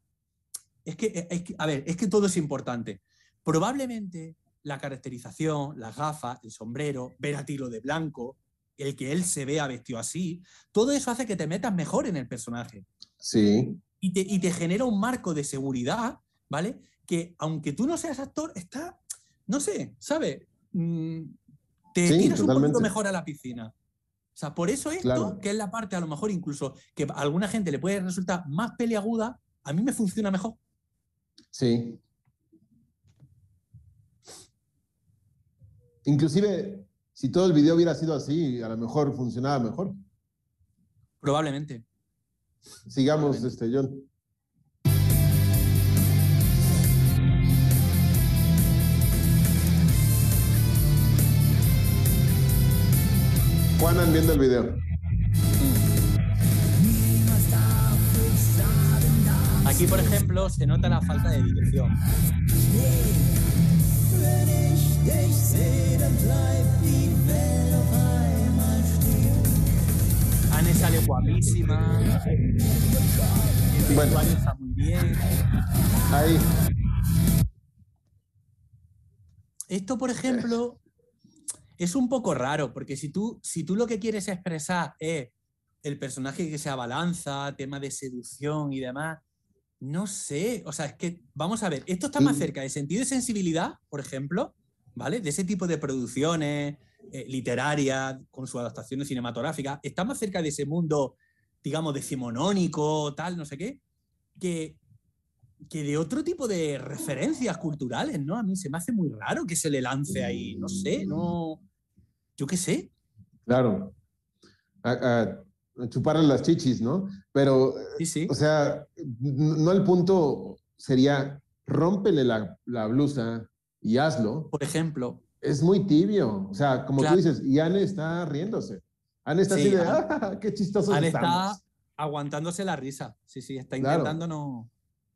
Es que, e, es que- a ver, es que todo es importante. Probablemente la caracterización, las gafas, el sombrero, ver a Tilo de blanco, el que él se vea vestido así, todo eso hace que te metas mejor en el personaje Sí, y te, y te genera un marco de seguridad, ¿vale? Que aunque tú no seas actor, está, no sé, ¿sabes? Mm, te Sí, tiras un totalmente. poquito mejor a la piscina. O sea, por eso esto, Claro. que es la parte a lo mejor incluso que a alguna gente le puede resultar más peliaguda, a mí me funciona mejor. sí. Inclusive, si todo el video hubiera sido así, a lo mejor funcionaba mejor. Probablemente. Sigamos, este, John. Juanan viendo el video. Aquí, por ejemplo, se nota la falta de dirección. Wenn ich dich sehe, dann bleibt die Welt auf einmal stehen. Anne sale guapísima. El Bueno. está muy bien. Ahí. Esto, por ejemplo, es un poco raro, porque si tú, si tú lo que quieres expresar es el personaje que se abalanza, tema de seducción y demás, no sé, o sea, es que, vamos a ver, esto está más Mm. cerca de sentido y sensibilidad, por ejemplo, ¿vale? De ese tipo de producciones eh, literarias, con sus adaptaciones cinematográficas, está más cerca de ese mundo, digamos, decimonónico, tal, no sé qué, que, que de otro tipo de referencias culturales, ¿no? A mí se me hace muy raro que se le lance ahí, no sé, no. Yo qué sé. Claro. A, a- chuparle las chichis, ¿no? Pero, Sí, sí. o sea, no el punto sería rómpele la, la blusa y hazlo. Por ejemplo, Es muy tibio. O sea, como Claro. tú dices, y Anne está riéndose. Anne está Sí, así de, Anne- ¡ah, qué chistosos Anne estamos! está aguantándose la risa. Sí, sí, está Claro. intentando no.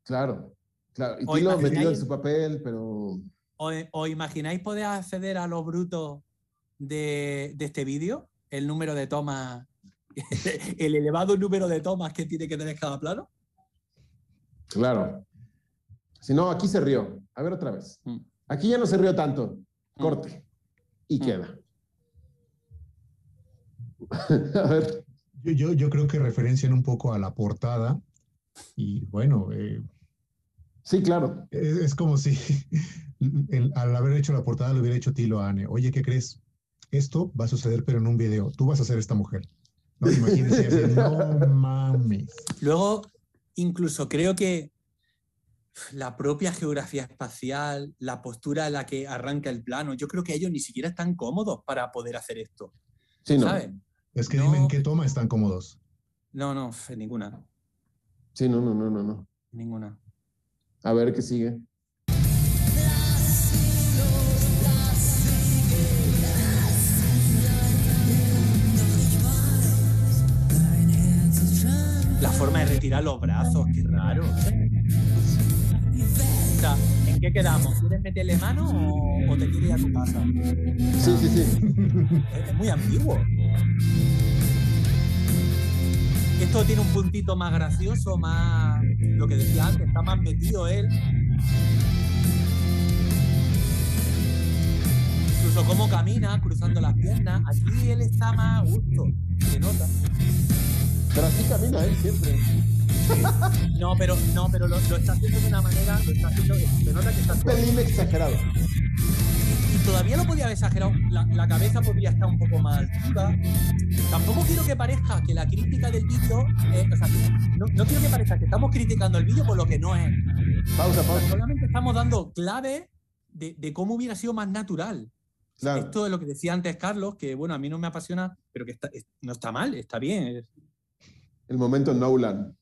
Claro, claro. Y Tilo metido en su papel, pero... ¿O, o imagináis poder acceder a los brutos de, de este vídeo? El número de tomas, el elevado número de tomas que tiene que tener cada plano. Claro. Si no, aquí se rió. A ver otra vez. Mm. Aquí ya no se rió tanto. Mm. Corte. Y Mm. queda. a ver. Yo, yo, yo creo que referencian un poco a la portada y bueno, eh, Sí, claro. es, es como si el- al haber hecho la portada le hubiera hecho Tilo a Anne, oye, ¿qué crees? Esto va a suceder pero en un video, tú vas a ser esta mujer. No, imagínense, no mames. Luego, incluso creo que la propia geografía espacial, la postura en la que arranca el plano, yo creo que ellos ni siquiera están cómodos para poder hacer esto. Sí, no. ¿Sabes? Es que No. dime en qué toma están cómodos. No, no, en ninguna. Sí, no, no, no, no, no. Ninguna. A ver qué sigue. La forma de retirar los brazos, qué raro. ¿En qué quedamos? ¿Quieres meterle mano o, o te quieres ir a tu casa? Sí, sí, sí. Es, es muy ambiguo. Esto tiene un puntito más gracioso, más. Lo que decía antes, está más metido él. Incluso cómo camina, cruzando las piernas. Aquí él está más a gusto, se nota. Pero así camina él siempre. No, pero, no, pero lo, lo está haciendo de una manera. Lo está haciendo, se nota que está Un pelín exagerado. y todavía lo podía haber exagerado. La, la cabeza podría estar un poco más altiva. Tampoco quiero que parezca que la crítica del vídeo. eh, o sea, no, no quiero que parezca que estamos criticando el vídeo por lo que no es. Pausa, pausa. Solamente estamos dando clave de, de cómo hubiera sido más natural. Claro. Esto es lo que decía antes Carlos, que bueno, a mí no me apasiona, pero que está- no está mal, está bien. El momento Nolan.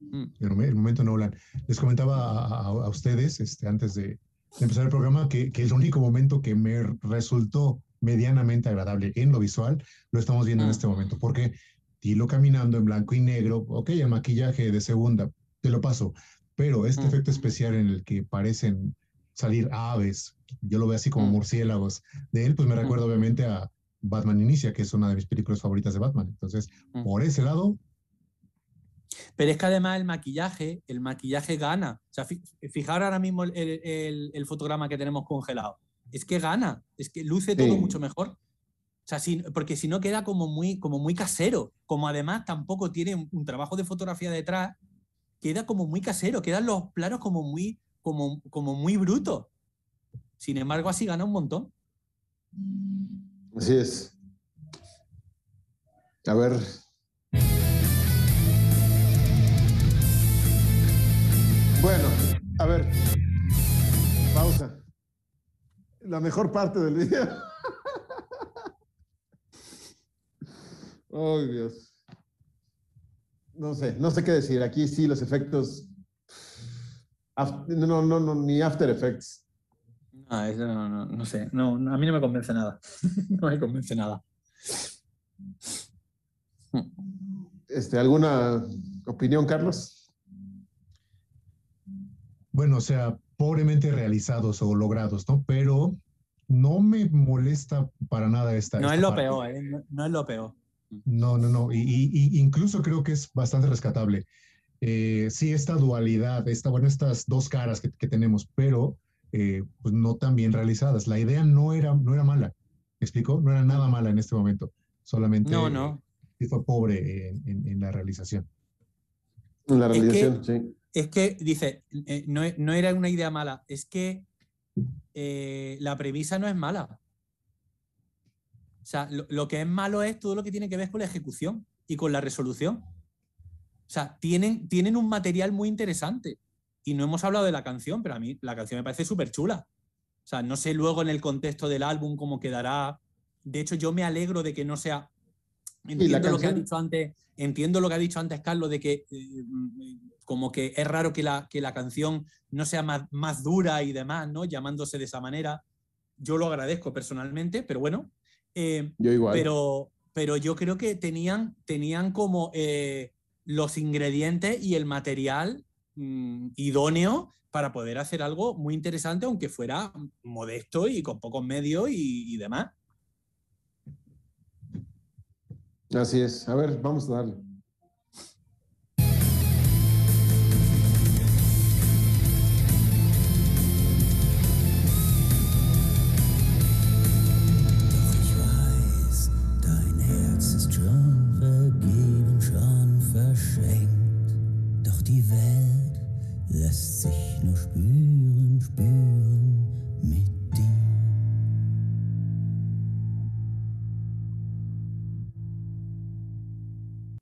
Mm. el, momen- el momento Nolan. Les comentaba a, ustedes este, antes de, de empezar el programa que, que el único momento que me resultó medianamente agradable en lo visual lo estamos viendo en Mm. este momento, porque Tilo caminando en blanco y negro, ok, el maquillaje de segunda, te lo paso, pero este Mm. efecto especial en el que parecen salir aves, yo lo veo así como Mm. murciélagos de él, pues me recuerda obviamente a Batman Inicia, que es una de mis películas favoritas de Batman. Entonces, por ese lado, Pero es que además el maquillaje, el maquillaje gana. O sea, fi- fijaros ahora mismo el, el- el- fotograma que tenemos congelado. Es que gana, es que luce todo mucho mejor. O sea, si- porque si no queda como muy, como muy casero. Como además tampoco tiene un, un trabajo de fotografía detrás, queda como muy casero, quedan los planos como muy, como, como muy brutos. Sin embargo, así gana un montón. Así es. A ver. Bueno, a ver. Pausa. La mejor parte del video. Oh, Dios. No sé, no sé qué decir. Aquí sí los efectos. No, no, no, no, ni After Effects. No, eso no, no, no sé. No, a mí no me convence nada. no me convence nada. Este, ¿Alguna opinión, Carlos? Bueno, o sea, pobremente realizados o logrados, ¿no? Pero no me molesta para nada esta. No esta es lo parte. peor, ¿eh? No, no es lo peor. No, no, no. Y, y- incluso creo que es bastante rescatable. Eh, sí, esta dualidad, esta, bueno, estas dos caras que, que tenemos, pero eh, pues no tan bien realizadas. La idea no era, no era mala. ¿Me explico? No era nada mala en este momento. Solamente No, no. fue pobre en, en- en la realización. En la Es que- realización, sí. Es que, dice, eh, no, no era una idea mala, es que eh, la premisa no es mala. O sea, lo, lo que es malo es todo lo que tiene que ver con la ejecución y con la resolución. O sea, tienen, tienen un material muy interesante. Y no hemos hablado de la canción, pero a mí la canción me parece súper chula. O sea, no sé luego en el contexto del álbum cómo quedará. De hecho, yo me alegro de que no sea. Entiendo lo que ha dicho antes. Entiendo lo que ha dicho antes Carlos de que eh, como que es raro que la, que la canción no sea más, más dura y demás, ¿no? Llamándose de esa manera. Yo lo agradezco personalmente, pero bueno. Eh, Yo igual. pero, pero yo creo que tenían, tenían como eh, los ingredientes y el material mm, idóneo para poder hacer algo muy interesante, aunque fuera modesto y con pocos medios y, y demás. Así es. A ver, vamos a darle.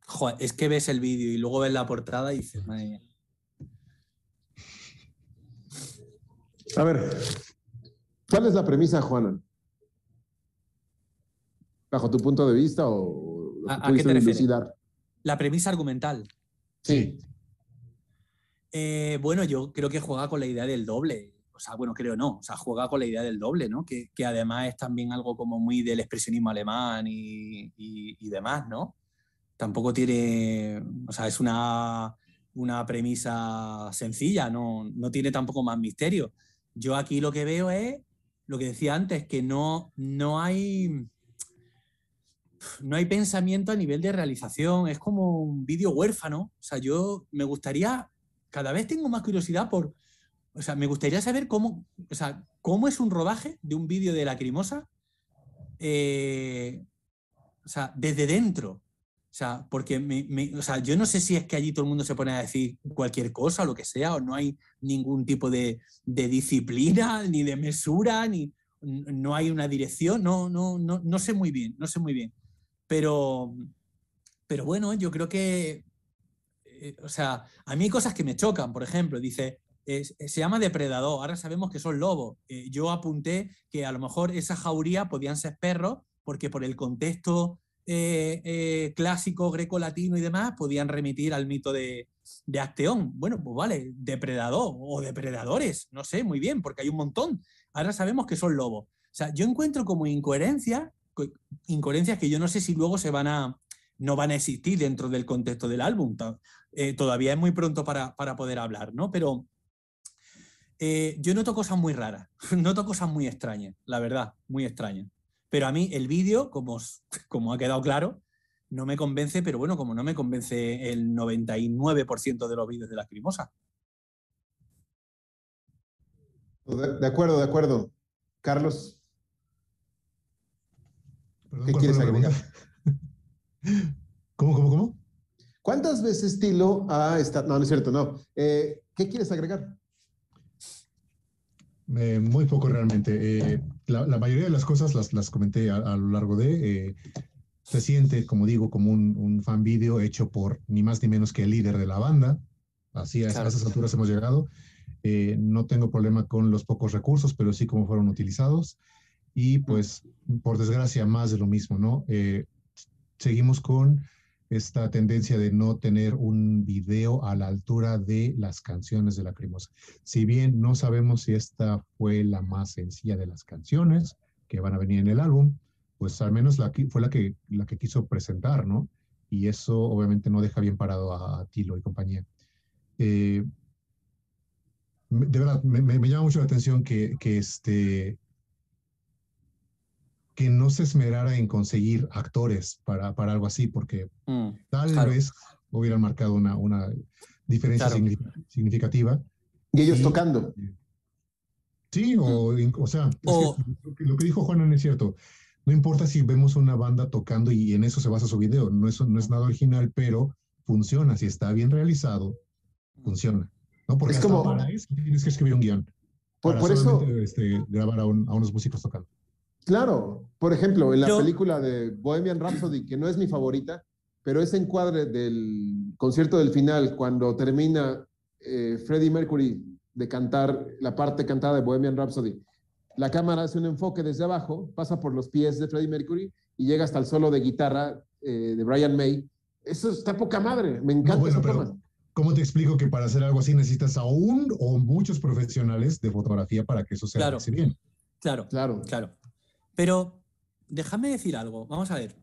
Joder, es que ves el vídeo y luego ves la portada y dices, madre mía. A ver, ¿cuál es la premisa, Juana? ¿Bajo tu punto de vista o lo que ¿A- a qué te refieres? La premisa argumental. Sí. Eh, bueno, yo creo que juega con la idea del doble. O sea, bueno, creo no. O sea, juega con la idea del doble, ¿no? Que, que además es también algo como muy del expresionismo alemán y, y- y demás, ¿no? tampoco tiene, o sea, es una, una premisa sencilla, no, no tiene tampoco más misterio. Yo aquí lo que veo es lo que decía antes, que no, no hay no hay pensamiento a nivel de realización, es como un vídeo huérfano. O sea, yo me gustaría, cada vez tengo más curiosidad por, o sea, me gustaría saber cómo, o sea, cómo es un rodaje de un vídeo de Lacrimosa, eh, o sea, desde dentro. O sea, porque o sea, yo no sé si es que allí todo el mundo se pone a decir cualquier cosa o lo que sea, o no hay ningún tipo de, de disciplina, ni de mesura, ni no hay una dirección, no, no, no, no sé muy bien, no sé muy bien. Pero, pero bueno, yo creo que, eh, o sea, a mí hay cosas que me chocan, por ejemplo, dice, se llama depredador, ahora sabemos que son lobos. Eh, yo apunté que a lo mejor esa jauría podían ser perros, porque por el contexto eh, clásico greco-latino y demás podían remitir al mito de, de Acteón. Bueno, pues vale, depredador o depredadores, no sé, muy bien, porque hay un montón. Ahora sabemos que son lobos. O sea, yo encuentro como incoherencia incoherencias que yo no sé si luego se van a, no van a existir dentro del contexto del álbum. Eh, todavía es muy pronto para, poder hablar, ¿no? Pero eh, yo noto cosas muy raras, noto cosas muy extrañas, la verdad, muy extrañas. Pero a mí el vídeo, como, como ha quedado claro, no me convence, pero bueno, como no me convence el 99% de los vídeos de la Crimosa. de acuerdo, de acuerdo. Carlos. ¿Qué quieres agregar? ¿Cómo, cómo, cómo? ¿Cuántas veces Tilo ha estado.? No, no es cierto, no. Eh, ¿Qué quieres agregar? Eh, muy poco realmente. Eh, la, mayoría de las cosas las, las comenté a, lo largo de. se siente, como digo, como un, fan video hecho por ni más ni menos que el líder de la banda. Así a, esas alturas hemos llegado. no tengo problema con los pocos recursos, pero sí cómo fueron utilizados y pues por desgracia más de lo mismo, ¿no? Eh, seguimos con esta tendencia de no tener un video a la altura de las canciones de la Lacrimosa. Si bien no sabemos si esta fue la más sencilla de las canciones que van a venir en el álbum, pues al menos la, fue la que, la que quiso presentar, ¿no? Y eso obviamente no deja bien parado a, Tilo y compañía. Eh, de verdad, me, me, llama mucho la atención que, que este, que no se esmerara en conseguir actores para, para algo así, porque mm, tal vez hubieran marcado una, una diferencia significativa. Y ellos tocando. Sí, o, mm. o sea, lo que dijo Juan es cierto. No importa si vemos una banda tocando y en eso se basa su video, no es, no es nada original, pero funciona. Si está bien realizado, funciona. ¿no? Porque es como, para eso tienes que escribir un guion. Por, por eso. Este, grabar a, a unos músicos tocando. Claro, por ejemplo, en la película de Bohemian Rhapsody, que no es mi favorita, pero ese encuadre del concierto del final, cuando termina eh, Freddie Mercury de cantar la parte cantada de Bohemian Rhapsody, la cámara hace un enfoque desde abajo, pasa por los pies de Freddie Mercury y llega hasta el solo de guitarra eh, de Brian May. Eso está poca madre, me encanta no, ¿Cómo te explico que para hacer algo así necesitas a un o muchos profesionales de fotografía para que eso se claro. bien? Claro, claro, claro. Pero déjame decir algo, vamos a ver.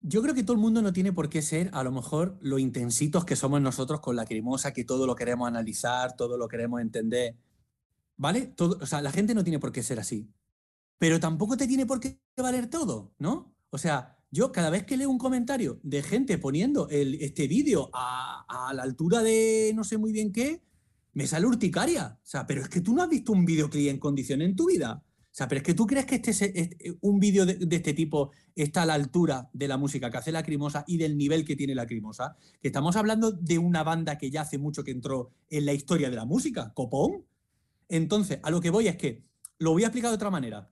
Yo creo que todo el mundo no tiene por qué ser, a lo mejor, lo intensitos que somos nosotros con la crimosa, que todo lo queremos analizar, todo lo queremos entender. ¿Vale? O sea, la gente no tiene por qué ser así. Pero tampoco te tiene por qué valer todo, ¿no? O sea, yo cada vez que leo un comentario de gente poniendo este vídeo a, la altura de no sé muy bien qué, me sale urticaria. O sea, pero es que tú no has visto un videoclip en condición en tu vida. O sea, pero es que tú crees que este, este un vídeo de, este tipo está a la altura de la música que hace la Lacrimosa y del nivel que tiene la Lacrimosa. Que estamos hablando de una banda que ya hace mucho que entró en la historia de la música, copón. Entonces, a lo que voy es que lo voy a explicar de otra manera.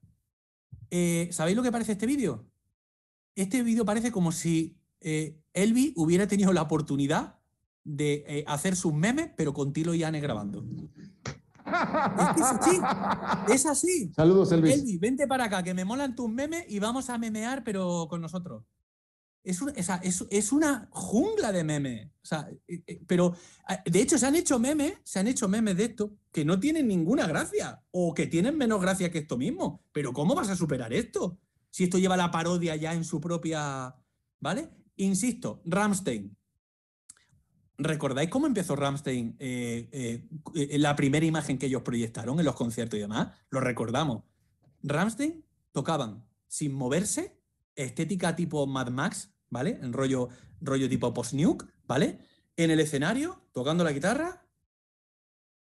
Eh, ¿Sabéis lo que parece este vídeo? Este vídeo parece como si eh, Elvi hubiera tenido la oportunidad de eh, hacer sus memes, pero con Tilo y Anne grabando. es, así, es así. Saludos, Elvis. Elvis, vente para acá, que me molan tus memes y vamos a memear, pero con nosotros. Es, es, una jungla de memes. O sea, eh, eh, pero de hecho se han hecho memes, se han hecho memes de esto que no tienen ninguna gracia o que tienen menos gracia que esto mismo. Pero ¿cómo vas a superar esto? si esto lleva la parodia ya en su propia. ¿Vale? Insisto, Ramstein. ¿Recordáis cómo empezó Ramstein? eh, eh, eh, la primera imagen que ellos proyectaron en los conciertos y demás. Lo recordamos. Ramstein tocaban sin moverse, estética tipo Mad Max, ¿vale? En rollo, rollo tipo post-nuke, ¿vale? En el escenario, tocando la guitarra,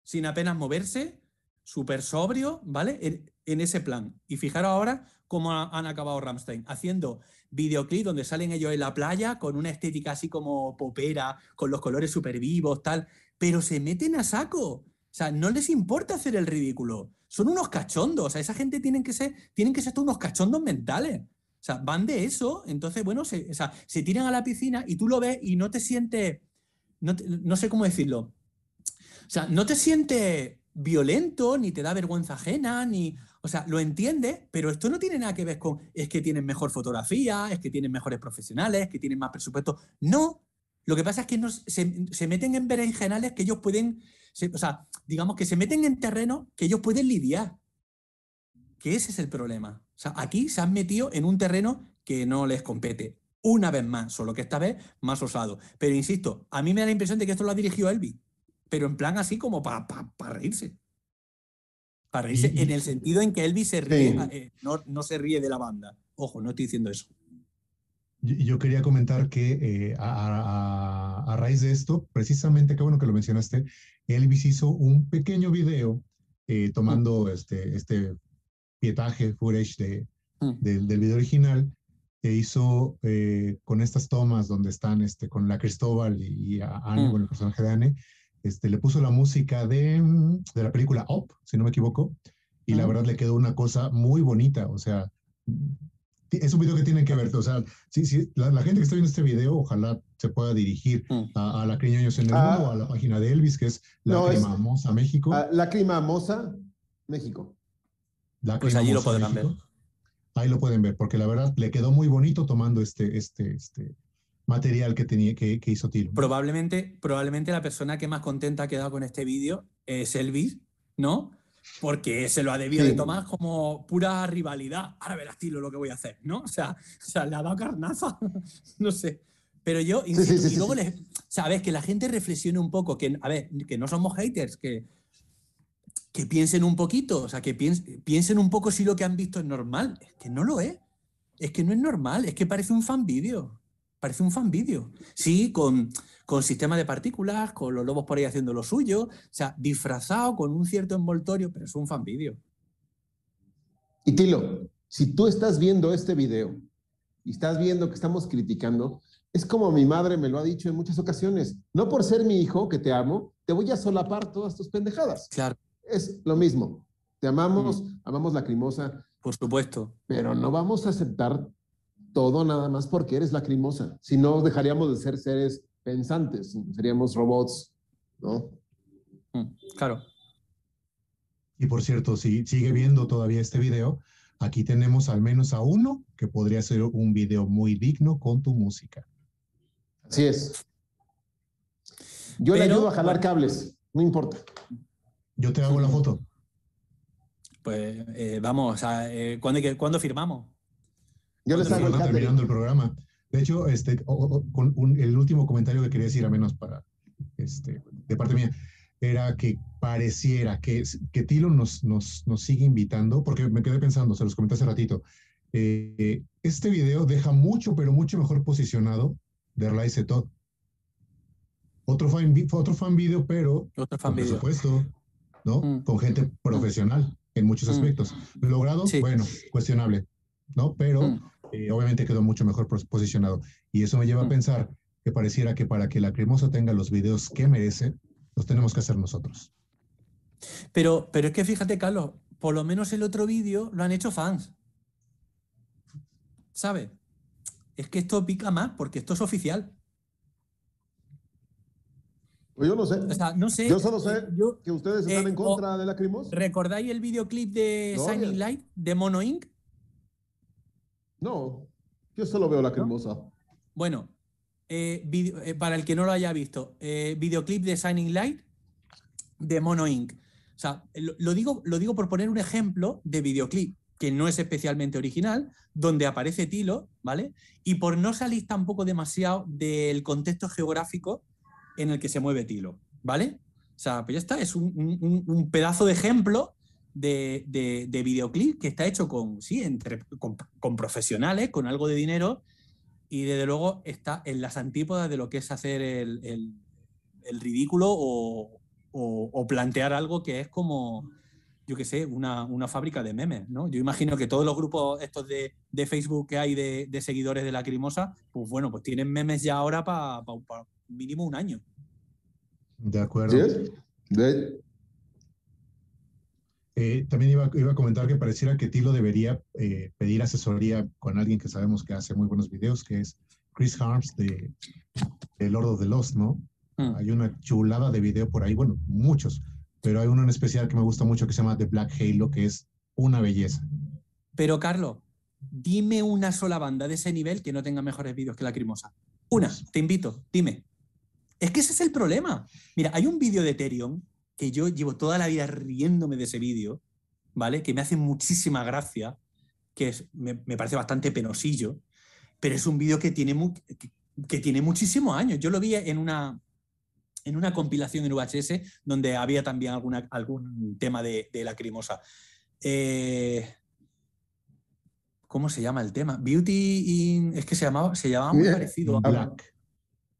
sin apenas moverse, súper sobrio, ¿vale? En, en ese plan. Y fijaros ahora cómo ha- han acabado Ramstein, haciendo videoclip donde salen ellos en la playa con una estética así como popera, con los colores súper vivos, tal, pero se meten a saco. O sea, no les importa hacer el ridículo. Son unos cachondos. O sea, esa gente tienen que ser, tienen que ser unos cachondos mentales. O sea, van de eso. Entonces, bueno, se, o sea, se tiran a la piscina y tú lo ves y no te sientes. No, no sé cómo decirlo. O sea, no te sientes violento, ni te da vergüenza ajena, ni. O sea, lo entiendes, pero esto no tiene nada que ver con es que tienen mejor fotografía, es que tienen mejores profesionales, que tienen más presupuesto. No. Lo que pasa es que no, se, se meten en berenjenales que ellos pueden. se- o sea, digamos que se meten en terreno que ellos pueden lidiar. Que ese es el problema. O sea, aquí se han metido en un terreno que no les compete. Una vez más, solo que esta vez más osado. Pero insisto, a mí me da la impresión de que esto lo ha dirigido Elvis. Pero en plan así como para reírse. Para reírse, Y- en el sentido en que Elvis se ríe, Sí. eh, no, no se ríe de la banda. Ojo, no estoy diciendo eso. Yo, quería comentar que eh, a, a- a raíz de esto, precisamente, qué bueno que lo mencionaste, Elvis hizo un pequeño video eh, tomando este, este pietaje, footage de, Mm. del, del video original, que hizo eh, con estas tomas donde están este, con la Cristóbal y, y a Anne, Mm. con el personaje de Anne, este, le puso la música de, mm, de la película Up, si no me equivoco, y la verdad le quedó una cosa muy bonita, o sea, es un video que tienen que ver, o sea, sí, sí, la, la gente que está viendo este video, ojalá se pueda dirigir Mm. a, a la en el Ah. Mundo o a la página de Elvis, que es la No, México. Ah, Lágrima Mosa, México. La Pues allí lo podrán ver. México. Ahí lo pueden ver, porque la verdad le quedó muy bonito tomando este, este, este material que tenía, que, que hizo Tilo. Probablemente, probablemente la persona que más contenta ha quedado con este vídeo es Elvis, ¿no? Porque se lo ha debido Sí. de tomar como pura rivalidad. Ahora verás, Tilo, lo que voy a hacer, ¿no? O sea, o sea le ha dado carnaza. no sé. Pero yo, insisto, sí, y luego les- sabes que la gente reflexione un poco, que, a ver, que no somos haters, que, que piensen un poquito, o sea, que piens- piensen un poco si lo que han visto es normal. Es que no lo es. Es que no es normal, es que parece un fan vídeo. Parece un fan vídeo. Sí, con, con sistema de partículas, con los lobos por ahí haciendo lo suyo, o sea, disfrazado con un cierto envoltorio, pero es un fan vídeo. Y Tilo, si tú estás viendo este video y estás viendo que estamos criticando, es como mi madre me lo ha dicho en muchas ocasiones. No por ser mi hijo, que te amo, te voy a solapar todas tus pendejadas. Claro, Es lo mismo. Te amamos, amamos lacrimosa, por supuesto. pero no vamos a aceptar todo nada más porque eres lacrimosa. Si no, dejaríamos de ser seres pensantes, seríamos robots, ¿no? Mm, Claro. Y por cierto, si sigue viendo todavía este video, aquí tenemos al menos a uno que podría ser un video muy digno con tu música. Así es. Yo le ayudo a jalar cables, no importa. Yo te hago la foto. Pues eh, vamos, o sea, eh, ¿cuándo, hay que- ¿cuándo firmamos? Yo les hago el terminando el programa. De hecho, este, o- o- con un- el último comentario que quería decir, a menos para, este, de parte mía, era que pareciera que, que Tilo nos, nos, nos sigue invitando, porque me quedé pensando, se los comenté hace ratito, eh, este video deja mucho, pero mucho mejor posicionado de Rise Todd. Otro fan, otro fan video, pero Otro fan con vídeo. presupuesto, ¿no? Mm. Con gente profesional en muchos Mm. aspectos. Logrado, Sí. bueno, cuestionable, ¿no? Pero Mm. Eh, obviamente quedó mucho mejor pos- posicionado. Y eso me lleva a Mm. pensar que pareciera que para que la cremosa tenga los videos que merece, los tenemos que hacer nosotros. Pero, pero es que fíjate, Carlos, por lo menos el otro vídeo lo han hecho fans. ¿Sabes? Es que esto pica más porque esto es oficial. Pues yo no sé. O sea, no sé. Yo solo sé yo- que ustedes están eh, en contra de Lacrimosa. ¿Recordáis el videoclip de Gloria. Shining Light de Mono Inc? No, yo solo veo Lacrimosa. Bueno, eh, video- eh, para el que no lo haya visto, eh, videoclip de Shining Light de Mono Inc. O sea, lo, lo digo, lo digo por poner un ejemplo de videoclip. que no es especialmente original, donde aparece Tilo, ¿vale? Y por no salir tampoco demasiado del contexto geográfico en el que se mueve Tilo, ¿vale? O sea, pues ya está, es un, pedazo de ejemplo de, de, videoclip que está hecho con, sí, entre, con, profesionales, con algo de dinero, y desde luego está en las antípodas de lo que es hacer el, ridículo o, plantear algo que es como, yo qué sé, una, fábrica de memes, ¿no? Yo imagino que todos los grupos estos de, Facebook que hay de, seguidores de la Crimosa, pues bueno, pues tienen memes ya ahora para mínimo un año. De acuerdo. Eh, también iba, a comentar que pareciera que Tilo debería eh, pedir asesoría con alguien que sabemos que hace muy buenos videos, que es Chris Harms de, Lord of the Lost, ¿no? Hmm. Hay una chulada de video por ahí, bueno, muchos, pero hay uno en especial que me gusta mucho que se llama The Black Halo, que es una belleza. Pero, Carlos, dime una sola banda de ese nivel que no tenga mejores vídeos que la Crimosa. Una, pues te invito, dime. Es que ese es el problema. Mira, hay un vídeo de Ethereum que yo llevo toda la vida riéndome de ese vídeo, ¿vale? Que me hace muchísima gracia, que es, me, parece bastante penosillo, pero es un vídeo que tiene, que, tiene muchísimos años. Yo lo vi en una, en una compilación en VHS donde había también alguna, algún tema de, de lacrimosa. Eh, ¿Cómo se llama el tema? Beauty in... Es que se llamaba, se llamaba muy parecido a Black.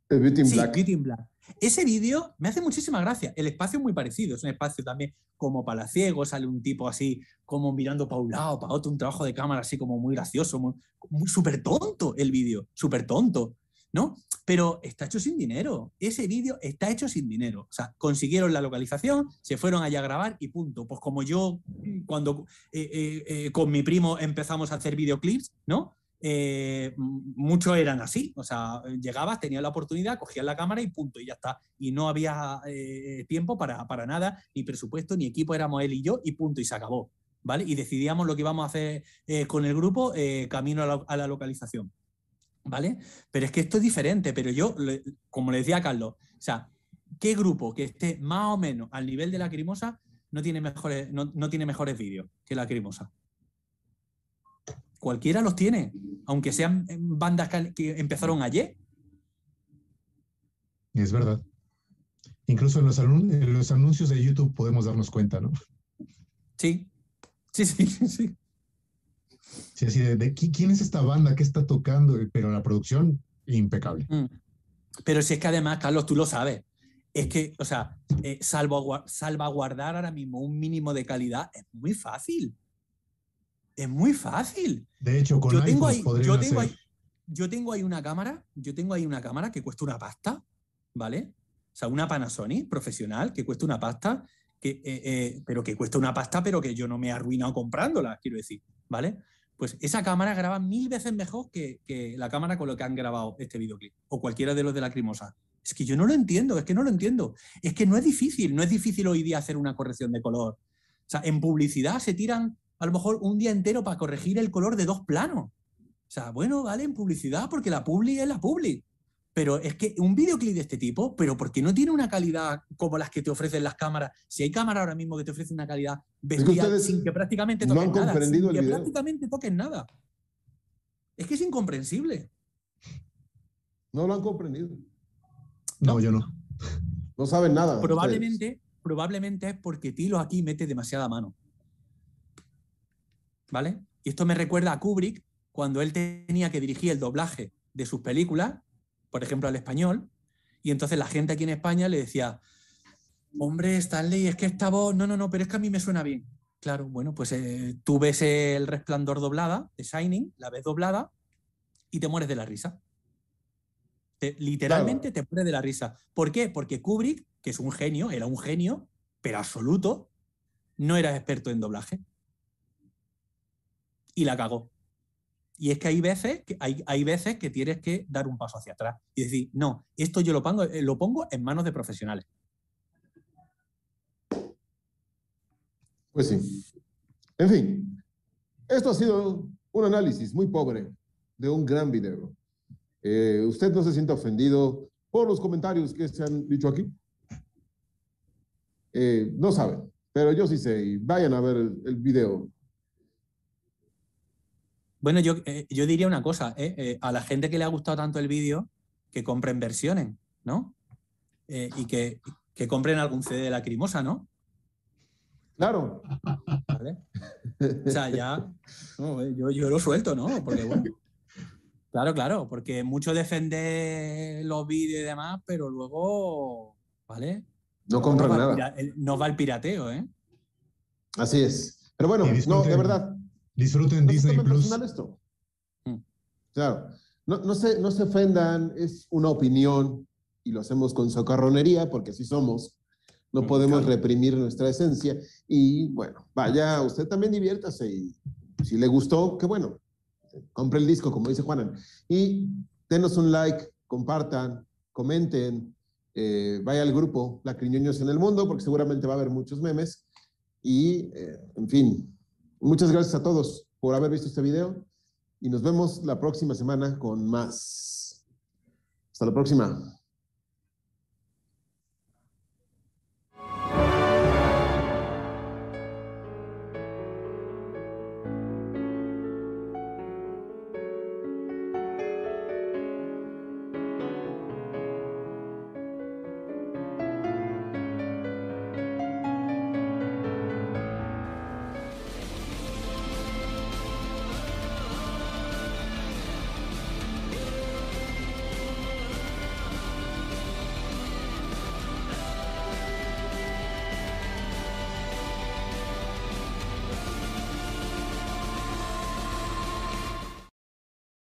Beauty in Black. Black. Ese vídeo me hace muchísima gracia. El espacio es muy parecido, es un espacio también como palaciego, sale un tipo así como mirando para un lado, para otro, un trabajo de cámara así como muy gracioso, muy, súper tonto el vídeo, súper tonto, ¿no? Pero está hecho sin dinero. Ese vídeo está hecho sin dinero. O sea, consiguieron la localización, se fueron allá a grabar y punto. Pues como yo, cuando eh, eh, eh, con mi primo empezamos a hacer videoclips, ¿no? Eh, muchos eran así, o sea, llegabas, tenías la oportunidad, cogías la cámara y punto, y ya está. Y no había eh, tiempo para, para, nada, ni presupuesto, ni equipo, éramos él y yo, y punto, y se acabó, ¿vale? Y decidíamos lo que íbamos a hacer eh, con el grupo camino a la, localización, ¿vale? Pero es que esto es diferente, pero yo, como le decía a Carlos, o sea, ¿qué grupo que esté más o menos al nivel de la Crimosa no tiene mejores, no, no tiene mejores vídeos que la Crimosa? Cualquiera los tiene, aunque sean bandas que empezaron ayer. Es verdad. Incluso en los, anuncios de YouTube podemos darnos cuenta, ¿no? Sí, sí, sí, sí. Sí, así de, quién es esta banda, qué está tocando, pero la producción impecable. Mm. Pero si es que además, Carlos, tú lo sabes, es que, o sea, eh, salvaguardar ahora mismo un mínimo de calidad es muy fácil. Es muy fácil. De hecho, con yo tengo ahí, yo tengo ahí, yo tengo ahí una cámara, yo tengo ahí una cámara que cuesta una pasta, ¿vale? O sea, una Panasonic profesional que cuesta una pasta, que, eh, eh, pero que cuesta una pasta, pero que yo no me he arruinado comprándola, quiero decir, ¿vale? Pues esa cámara graba mil veces mejor que, que la cámara con la que han grabado este videoclip, o cualquiera de los de la Crimosa. Es que yo no lo entiendo, es que no lo entiendo. Es que no es difícil, no es difícil hoy día hacer una corrección de color. O sea, en publicidad se tiran a lo mejor un día entero para corregir el color de dos planos. O sea, bueno, vale, en publicidad, porque la publi es la publi. Pero es que un videoclip de este tipo, pero porque no tiene una calidad como las que te ofrecen las cámaras. Si hay cámara ahora mismo que te ofrece una calidad bestial sin que prácticamente toquen nada. Sin que prácticamente toquen nada. Es que es incomprensible. No lo han comprendido. No, yo no. No saben nada. Probablemente, probablemente es porque Tilo aquí mete demasiada mano. ¿Vale? Y esto me recuerda a Kubrick cuando él tenía que dirigir el doblaje de sus películas, por ejemplo al español, y entonces la gente aquí en España le decía, hombre, Stanley, es que esta voz, no, no, no, pero es que a mí me suena bien. Claro, bueno, pues eh, tú ves el resplandor doblada, de Shining, la ves doblada, y te mueres de la risa. literalmente te mueres de la risa. ¿Por qué? Porque Kubrick, que es un genio, era un genio, pero absoluto, no era experto en doblaje y la cagó. Y es que hay veces que, hay, hay veces que tienes que dar un paso hacia atrás y decir, no, esto yo lo pongo, eh, lo pongo en manos de profesionales. Pues sí. En fin, esto ha sido un análisis muy pobre de un gran video. Eh, ¿Usted no se siente ofendido por los comentarios que se han dicho aquí? Eh, no sabe, pero yo sí sé. Vayan a ver el, el video Bueno, yo, eh, yo diría una cosa, ¿eh? Eh, a la gente que le ha gustado tanto el vídeo, que compren versiones, ¿no? Eh, y que, que compren algún CD de Lacrimosa, ¿no? Claro. ¿Vale? O sea, ya no, eh, yo, yo lo suelto, ¿no? Porque bueno. Claro, claro, porque mucho defender los vídeos y demás, pero luego, ¿vale? No compran nada. Nos va el pirateo, ¿eh? Así es. Pero bueno, no, de verdad. Disfruten No se Disney Plus. personal esto. Mm. Claro. No, no, se, no se ofendan, es una opinión y lo hacemos con socarronería porque así somos. No Mm, podemos claro. reprimir nuestra esencia. Y bueno, vaya, usted también diviértase y si le gustó, qué bueno. Compre el disco, como dice Juanan. Y denos un like, compartan, comenten, eh, vaya al grupo Lacriñoños en el Mundo porque seguramente va a haber muchos memes. Y, eh, en fin, muchas gracias a todos por haber visto este video y nos vemos la próxima semana con más. Hasta la próxima.